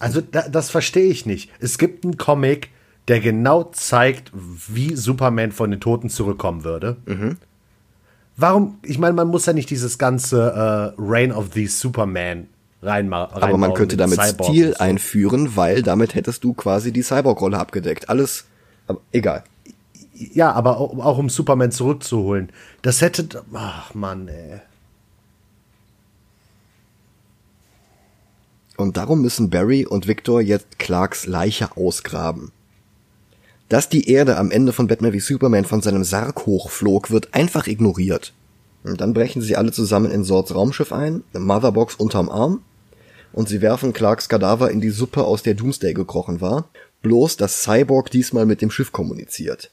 Also da, das verstehe ich nicht. Es gibt einen Comic, der genau zeigt, wie Superman von den Toten zurückkommen würde. Warum? Ich meine, man muss ja nicht dieses ganze äh, Reign of the Superman reinmachen. Aber man könnte damit Stil einführen, weil damit hättest du quasi die Cyborg-Rolle abgedeckt. Alles, aber egal. Ja, aber auch, um Superman zurückzuholen. Das hätte. Ach Mann, ey. Und darum müssen Barry und Victor jetzt Clarks Leiche ausgraben. Dass die Erde am Ende von Batman wie Superman von seinem Sarg hochflog, wird einfach ignoriert. Und dann brechen sie alle zusammen in Sords Raumschiff ein, Motherbox unterm Arm, und sie werfen Clarks Kadaver in die Suppe, aus der Doomsday gekrochen war, bloß dass Cyborg diesmal mit dem Schiff kommuniziert.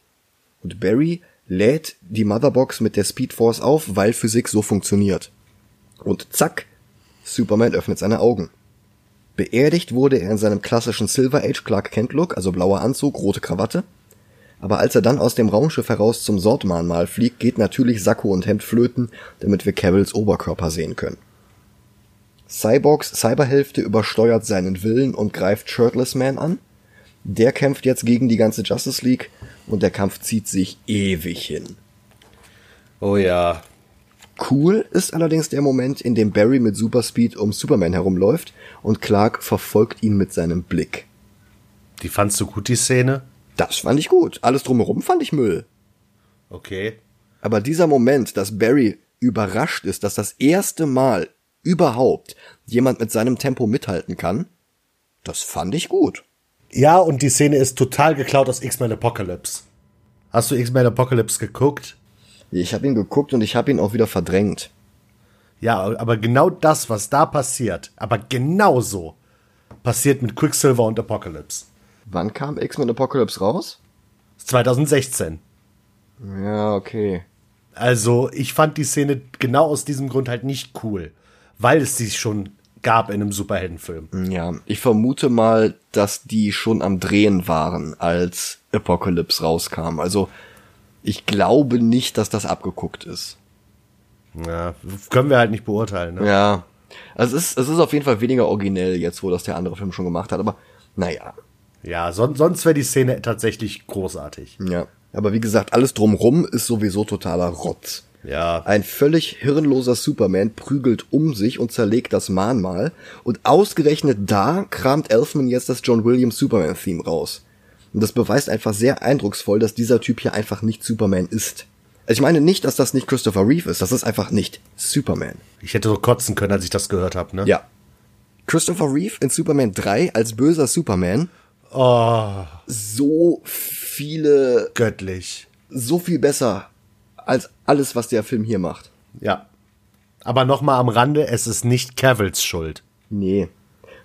Und Barry lädt die Motherbox mit der Speedforce auf, weil Physik so funktioniert. Und zack, Superman öffnet seine Augen. Beerdigt wurde er in seinem klassischen Silver Age Clark Kent Look, also blauer Anzug, rote Krawatte. Aber als er dann aus dem Raumschiff heraus zum Sordmahnmal fliegt, geht natürlich Sakko und Hemd flöten, damit wir Cavills Oberkörper sehen können. Cyborgs Cyberhälfte übersteuert seinen Willen und greift Shirtless Man an. Der kämpft jetzt gegen die ganze Justice League und der Kampf zieht sich ewig hin. Oh ja. Cool ist allerdings der Moment, in dem Barry mit Superspeed um Superman herumläuft und Clark verfolgt ihn mit seinem Blick. Die fandst du gut, die Szene? Das fand ich gut. Alles drumherum fand ich Müll. Okay. Aber dieser Moment, dass Barry überrascht ist, dass das erste Mal überhaupt jemand mit seinem Tempo mithalten kann, das fand ich gut. Ja, und die Szene ist total geklaut aus X-Men Apocalypse. Hast du X-Men Apocalypse geguckt? Ich habe ihn geguckt und ich habe ihn auch wieder verdrängt. Ja, aber genau das, was da passiert, aber genau so, passiert mit Quicksilver und Apocalypse. Wann kam X-Men Apocalypse raus? 2016. Ja, okay. Also, ich fand die Szene genau aus diesem Grund halt nicht cool, weil es sie schon gab in einem Superheldenfilm. Ja, ich vermute mal, dass die schon am Drehen waren, als Apocalypse rauskam. Also, ich glaube nicht, dass das abgeguckt ist. Ja, können wir halt nicht beurteilen. Ne? Ja. Also es ist, es ist auf jeden Fall weniger originell jetzt, wo das der andere Film schon gemacht hat, aber naja. Ja, son sonst wäre die Szene tatsächlich großartig. Ja. Aber wie gesagt, alles drumrum ist sowieso totaler Rotz. Ja. Ein völlig hirnloser Superman prügelt um sich und zerlegt das Mahnmal und ausgerechnet da kramt Elfman jetzt das John Williams Superman-Theme raus. Und das beweist einfach sehr eindrucksvoll, dass dieser Typ hier einfach nicht Superman ist. Also ich meine nicht, dass das nicht Christopher Reeve ist, das ist einfach nicht Superman. Ich hätte so kotzen können, als ich das gehört habe, ne? Ja. Christopher Reeve in Superman 3 als böser Superman. Oh, So viele, göttlich. so viel besser als alles, was der Film hier macht. Ja. Aber nochmal am Rande, es ist nicht Cavills Schuld. Nee.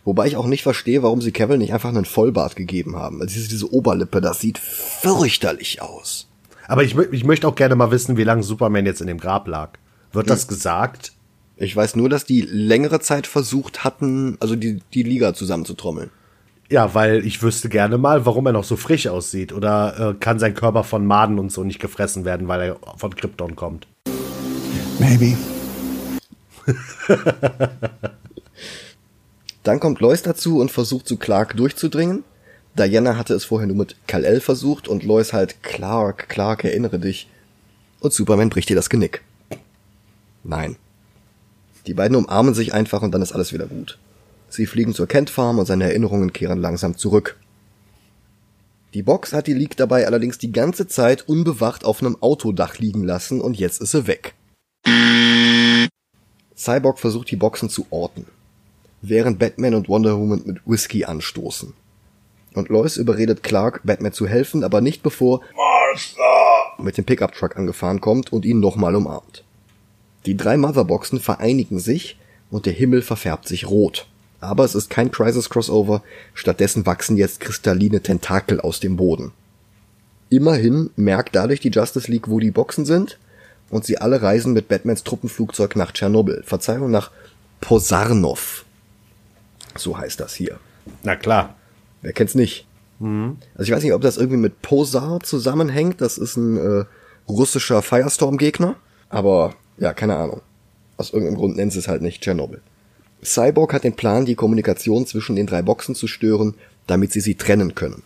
Wobei ich auch nicht verstehe, warum sie Cavill nicht einfach einen Vollbart gegeben haben. Also diese, diese Oberlippe, das sieht fürchterlich aus. Aber ich, ich möchte auch gerne mal wissen, wie lange Superman jetzt in dem Grab lag. Wird das gesagt? Ich weiß nur, dass die längere Zeit versucht hatten, also die, die Liga zusammenzutrommeln. Ja, weil ich wüsste gerne mal, warum er noch so frisch aussieht. Oder äh, kann sein Körper von Maden und so nicht gefressen werden, weil er von Krypton kommt? Maybe. [laughs] Dann kommt Lois dazu und versucht zu Clark durchzudringen. Diana hatte es vorher nur mit Kal-El versucht und Lois halt Clark, Clark, erinnere dich. Und Superman bricht ihr das Genick. Nein. Die beiden umarmen sich einfach und dann ist alles wieder gut. Sie fliegen zur Kent Farm und seine Erinnerungen kehren langsam zurück. Die Box hat die Leak dabei allerdings die ganze Zeit unbewacht auf einem Autodach liegen lassen und jetzt ist sie weg. Cyborg versucht die Boxen zu orten, während Batman und Wonder Woman mit Whisky anstoßen. Und Lois überredet Clark, Batman zu helfen, aber nicht bevor Martha mit dem Pickup-Truck angefahren kommt und ihn nochmal umarmt. Die drei Motherboxen vereinigen sich und der Himmel verfärbt sich rot. Aber es ist kein Crisis-Crossover, stattdessen wachsen jetzt kristalline Tentakel aus dem Boden. Immerhin merkt dadurch die Justice League, wo die Boxen sind, und sie alle reisen mit Batmans Truppenflugzeug nach Tschernobyl. Verzeihung, nach Posarnov. So heißt das hier. Na klar. Wer kennt's nicht? Mhm. Also ich weiß nicht, ob das irgendwie mit Posar zusammenhängt. Das ist ein äh, russischer Firestorm-Gegner. Aber ja, keine Ahnung. Aus irgendeinem Grund nennen sie es halt nicht Tschernobyl. Cyborg hat den Plan, die Kommunikation zwischen den drei Boxen zu stören, damit sie sie trennen können.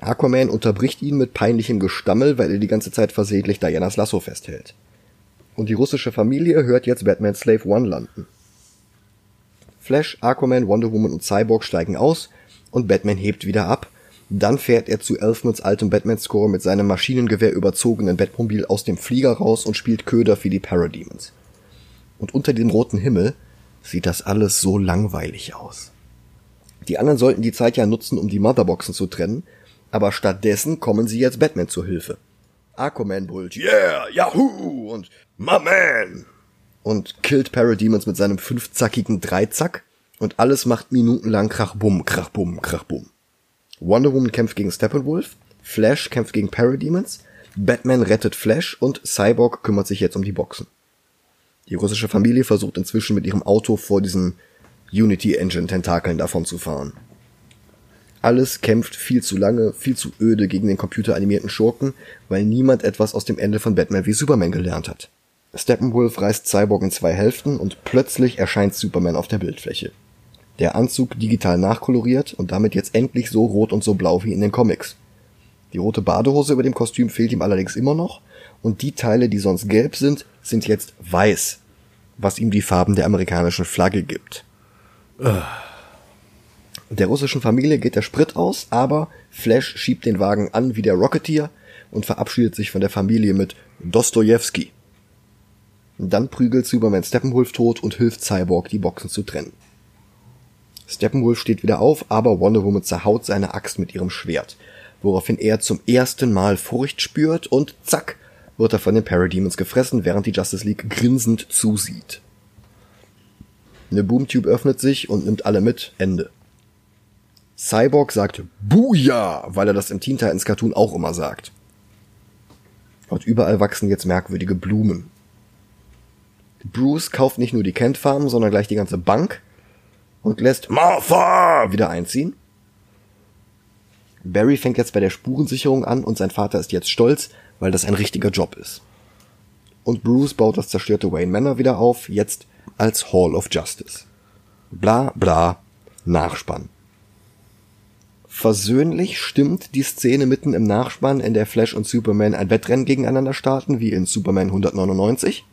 Aquaman unterbricht ihn mit peinlichem Gestammel, weil er die ganze Zeit versehentlich Dianas Lasso festhält. Und die russische Familie hört jetzt Batman Slave One landen. Flash, Aquaman, Wonder Woman und Cyborg steigen aus und Batman hebt wieder ab. Dann fährt er zu Elfmans altem Batman-Score mit seinem Maschinengewehr überzogenen Batmobil aus dem Flieger raus und spielt Köder für die Parademons. Und unter dem roten Himmel sieht das alles so langweilig aus. Die anderen sollten die Zeit ja nutzen, um die Motherboxen zu trennen, aber stattdessen kommen sie jetzt Batman zur Hilfe. Aquaman brüllt, yeah, Yahoo und my man und killt Parademons mit seinem fünfzackigen Dreizack und alles macht minutenlang Krachbum, Krachbum, Krachbum. Wonder Woman kämpft gegen Steppenwolf, Flash kämpft gegen Parademons, Batman rettet Flash und Cyborg kümmert sich jetzt um die Boxen. Die russische Familie versucht inzwischen mit ihrem Auto vor diesen Unity Engine Tentakeln davon zu fahren. Alles kämpft viel zu lange, viel zu öde gegen den computeranimierten Schurken, weil niemand etwas aus dem Ende von Batman wie Superman gelernt hat. Steppenwolf reißt Cyborg in zwei Hälften und plötzlich erscheint Superman auf der Bildfläche. Der Anzug digital nachkoloriert und damit jetzt endlich so rot und so blau wie in den Comics. Die rote Badehose über dem Kostüm fehlt ihm allerdings immer noch und die Teile, die sonst gelb sind, sind jetzt weiß, was ihm die Farben der amerikanischen Flagge gibt. Der russischen Familie geht der Sprit aus, aber Flash schiebt den Wagen an wie der Rocketeer und verabschiedet sich von der Familie mit Dostojewski. Dann prügelt Superman Steppenwolf tot und hilft Cyborg, die Boxen zu trennen. Steppenwolf steht wieder auf, aber Wonder Woman zerhaut seine Axt mit ihrem Schwert, woraufhin er zum ersten Mal Furcht spürt und zack, wird er von den Parademons gefressen, während die Justice League grinsend zusieht. Eine Boomtube öffnet sich und nimmt alle mit. Ende. Cyborg sagt Booyah, weil er das im Teen Titans Cartoon auch immer sagt. Und überall wachsen jetzt merkwürdige Blumen. Bruce kauft nicht nur die Kent Farm, sondern gleich die ganze Bank und lässt Martha wieder einziehen. Barry fängt jetzt bei der Spurensicherung an und sein Vater ist jetzt stolz, weil das ein richtiger Job ist. Und Bruce baut das zerstörte Wayne Manor wieder auf, jetzt als Hall of Justice. Bla bla, Nachspann. Versöhnlich stimmt die Szene mitten im Nachspann, in der Flash und Superman ein Wettrennen gegeneinander starten, wie in Superman 199.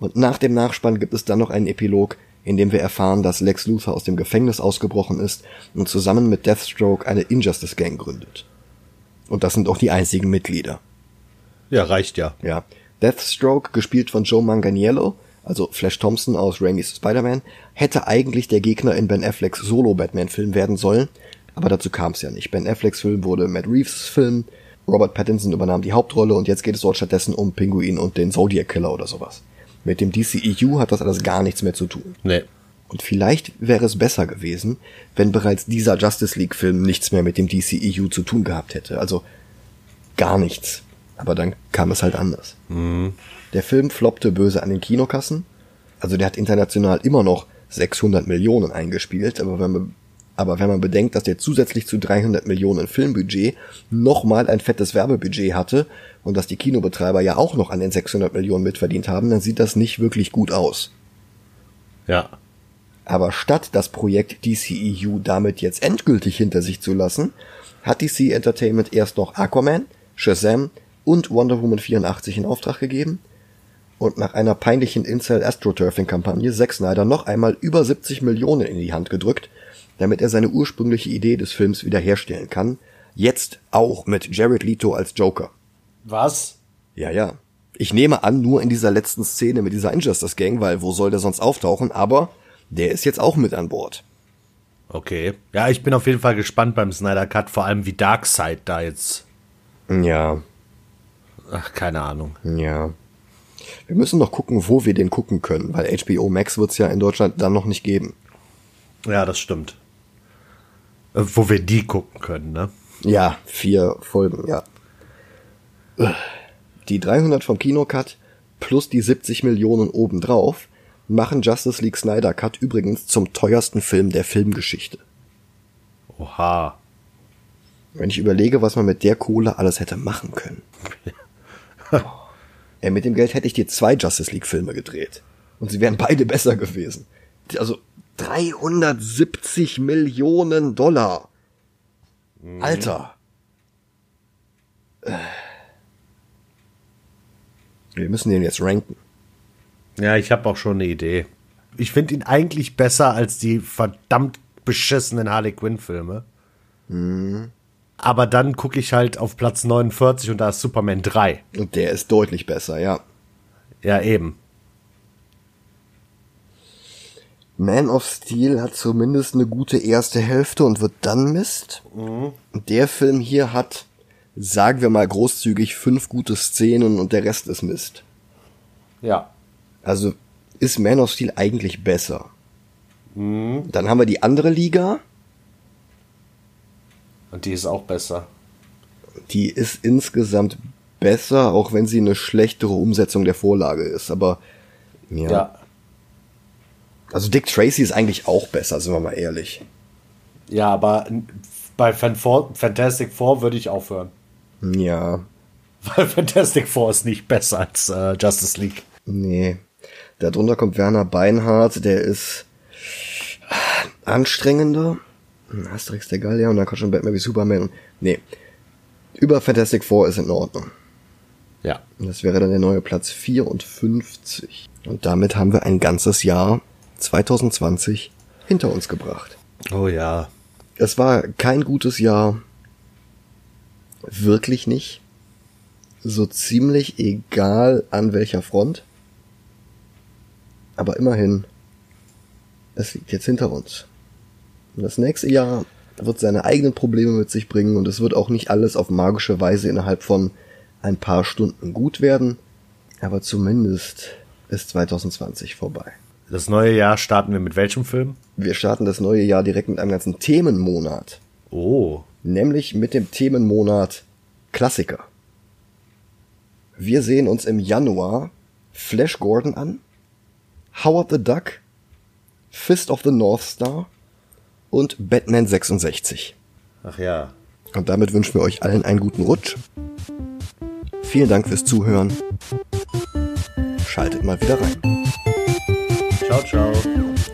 Und nach dem Nachspann gibt es dann noch einen Epilog, in dem wir erfahren, dass Lex Luthor aus dem Gefängnis ausgebrochen ist und zusammen mit Deathstroke eine Injustice Gang gründet. Und das sind auch die einzigen Mitglieder. Ja, reicht ja. Ja. Deathstroke, gespielt von Joe Manganiello, also Flash Thompson aus Raimi's Spider-Man, hätte eigentlich der Gegner in Ben Afflecks Solo-Batman-Film werden sollen, aber dazu kam es ja nicht. Ben Afflecks Film wurde Matt Reeves Film, Robert Pattinson übernahm die Hauptrolle und jetzt geht es dort stattdessen um Pinguin und den Zodiac Killer oder sowas. Mit dem DCEU hat das alles gar nichts mehr zu tun. Nee. Und vielleicht wäre es besser gewesen, wenn bereits dieser Justice League Film nichts mehr mit dem DCEU zu tun gehabt hätte. Also gar nichts. Aber dann kam es halt anders. Der Film floppte böse an den Kinokassen. Also der hat international immer noch 600 Millionen eingespielt, aber wenn man, aber wenn man bedenkt, dass der zusätzlich zu 300 Millionen Filmbudget nochmal ein fettes Werbebudget hatte und dass die Kinobetreiber ja auch noch an den 600 Millionen mitverdient haben, dann sieht das nicht wirklich gut aus. Ja. Aber statt das Projekt DCEU damit jetzt endgültig hinter sich zu lassen, hat DC Entertainment erst noch Aquaman, Shazam und Wonder Woman 84 in Auftrag gegeben und nach einer peinlichen Incel Astroturfing Kampagne Zack Snyder noch einmal über 70 Millionen in die Hand gedrückt, damit er seine ursprüngliche Idee des Films wiederherstellen kann. Jetzt auch mit Jared Leto als Joker. Was? Ja, ja. Ich nehme an, nur in dieser letzten Szene mit dieser Injustice Gang, weil wo soll der sonst auftauchen? Aber der ist jetzt auch mit an Bord. Okay. Ja, ich bin auf jeden Fall gespannt beim Snyder Cut, vor allem wie Darkseid da jetzt. Ja, Ach, keine Ahnung. ja. Wir müssen noch gucken, wo wir den gucken können, weil HBO Max wird's ja in Deutschland dann noch nicht geben. Ja, das stimmt. Äh, Wo wir die gucken können, ne? Ja, vier Folgen, ja. Die 300 vom Kinocut plus die 70 Millionen obendrauf machen Justice League Snyder Cut übrigens zum teuersten Film der Filmgeschichte. Oha. Wenn ich überlege, was man mit der Kohle alles hätte machen können. [laughs] Ey, mit dem Geld hätte ich dir zwei Justice League Filme gedreht. Und sie wären beide besser gewesen. Also 370 Millionen Dollar. Alter. Äh. Wir müssen den jetzt ranken. Ja, ich habe auch schon eine Idee. Ich finde ihn eigentlich besser als die verdammt beschissenen Harley Quinn-Filme. Aber dann gucke ich halt auf Platz 49 und da ist Superman 3. Und der ist deutlich besser, ja. Ja, eben. Man of Steel hat zumindest eine gute erste Hälfte und wird dann Mist. Und Der Film hier hat, sagen wir mal großzügig, fünf gute Szenen und der Rest ist Mist. Ja. Also ist Man of Steel eigentlich besser. Dann haben wir die andere Liga, Und die ist auch besser. die ist insgesamt besser, auch wenn sie eine schlechtere Umsetzung der Vorlage ist. Aber ja. Ja. Also Dick Tracy ist eigentlich auch besser, sind wir mal ehrlich. Ja, aber bei Fantastic Four würde ich aufhören. Ja, [laughs] Weil Fantastic Four ist nicht besser als äh, Justice League. nee. Darunter kommt Werner Beinhardt, der ist anstrengender. Asterix der Gallier und dann kommt schon Batman wie Superman. Nee. Über Fantastic Four ist in Ordnung. Ja. Und das wäre dann der neue Platz 54. Und damit haben wir ein ganzes Jahr 2020 hinter uns gebracht. Oh ja. Es war kein gutes Jahr. Wirklich nicht. So ziemlich egal an welcher Front. Aber immerhin, es liegt jetzt hinter uns. Und das nächste Jahr wird seine eigenen Probleme mit sich bringen und es wird auch nicht alles auf magische Weise innerhalb von ein paar Stunden gut werden. Aber zumindest ist 2020 vorbei. Das neue Jahr starten wir mit welchem Film? Wir starten das neue Jahr direkt mit einem ganzen Themenmonat. Oh. nämlich mit dem Themenmonat Klassiker. Wir sehen uns im Januar Flash Gordon an, Howard the Duck, Fist of the North Star und Batman 66. Ach ja. Und damit wünschen wir euch allen einen guten Rutsch. Vielen Dank fürs Zuhören. Schaltet mal wieder rein. Ciao, ciao.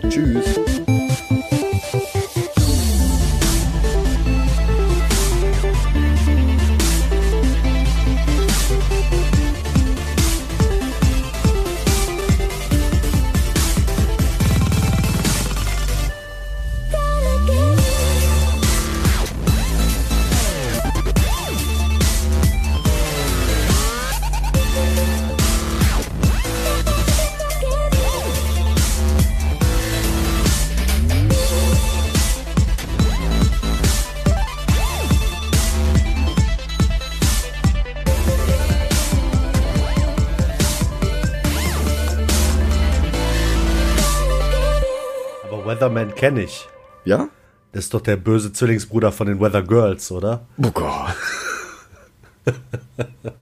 Tschüss. Kenne ich. Ja? Das ist doch der böse Zwillingsbruder von den Weather Girls, oder? Oh Gott.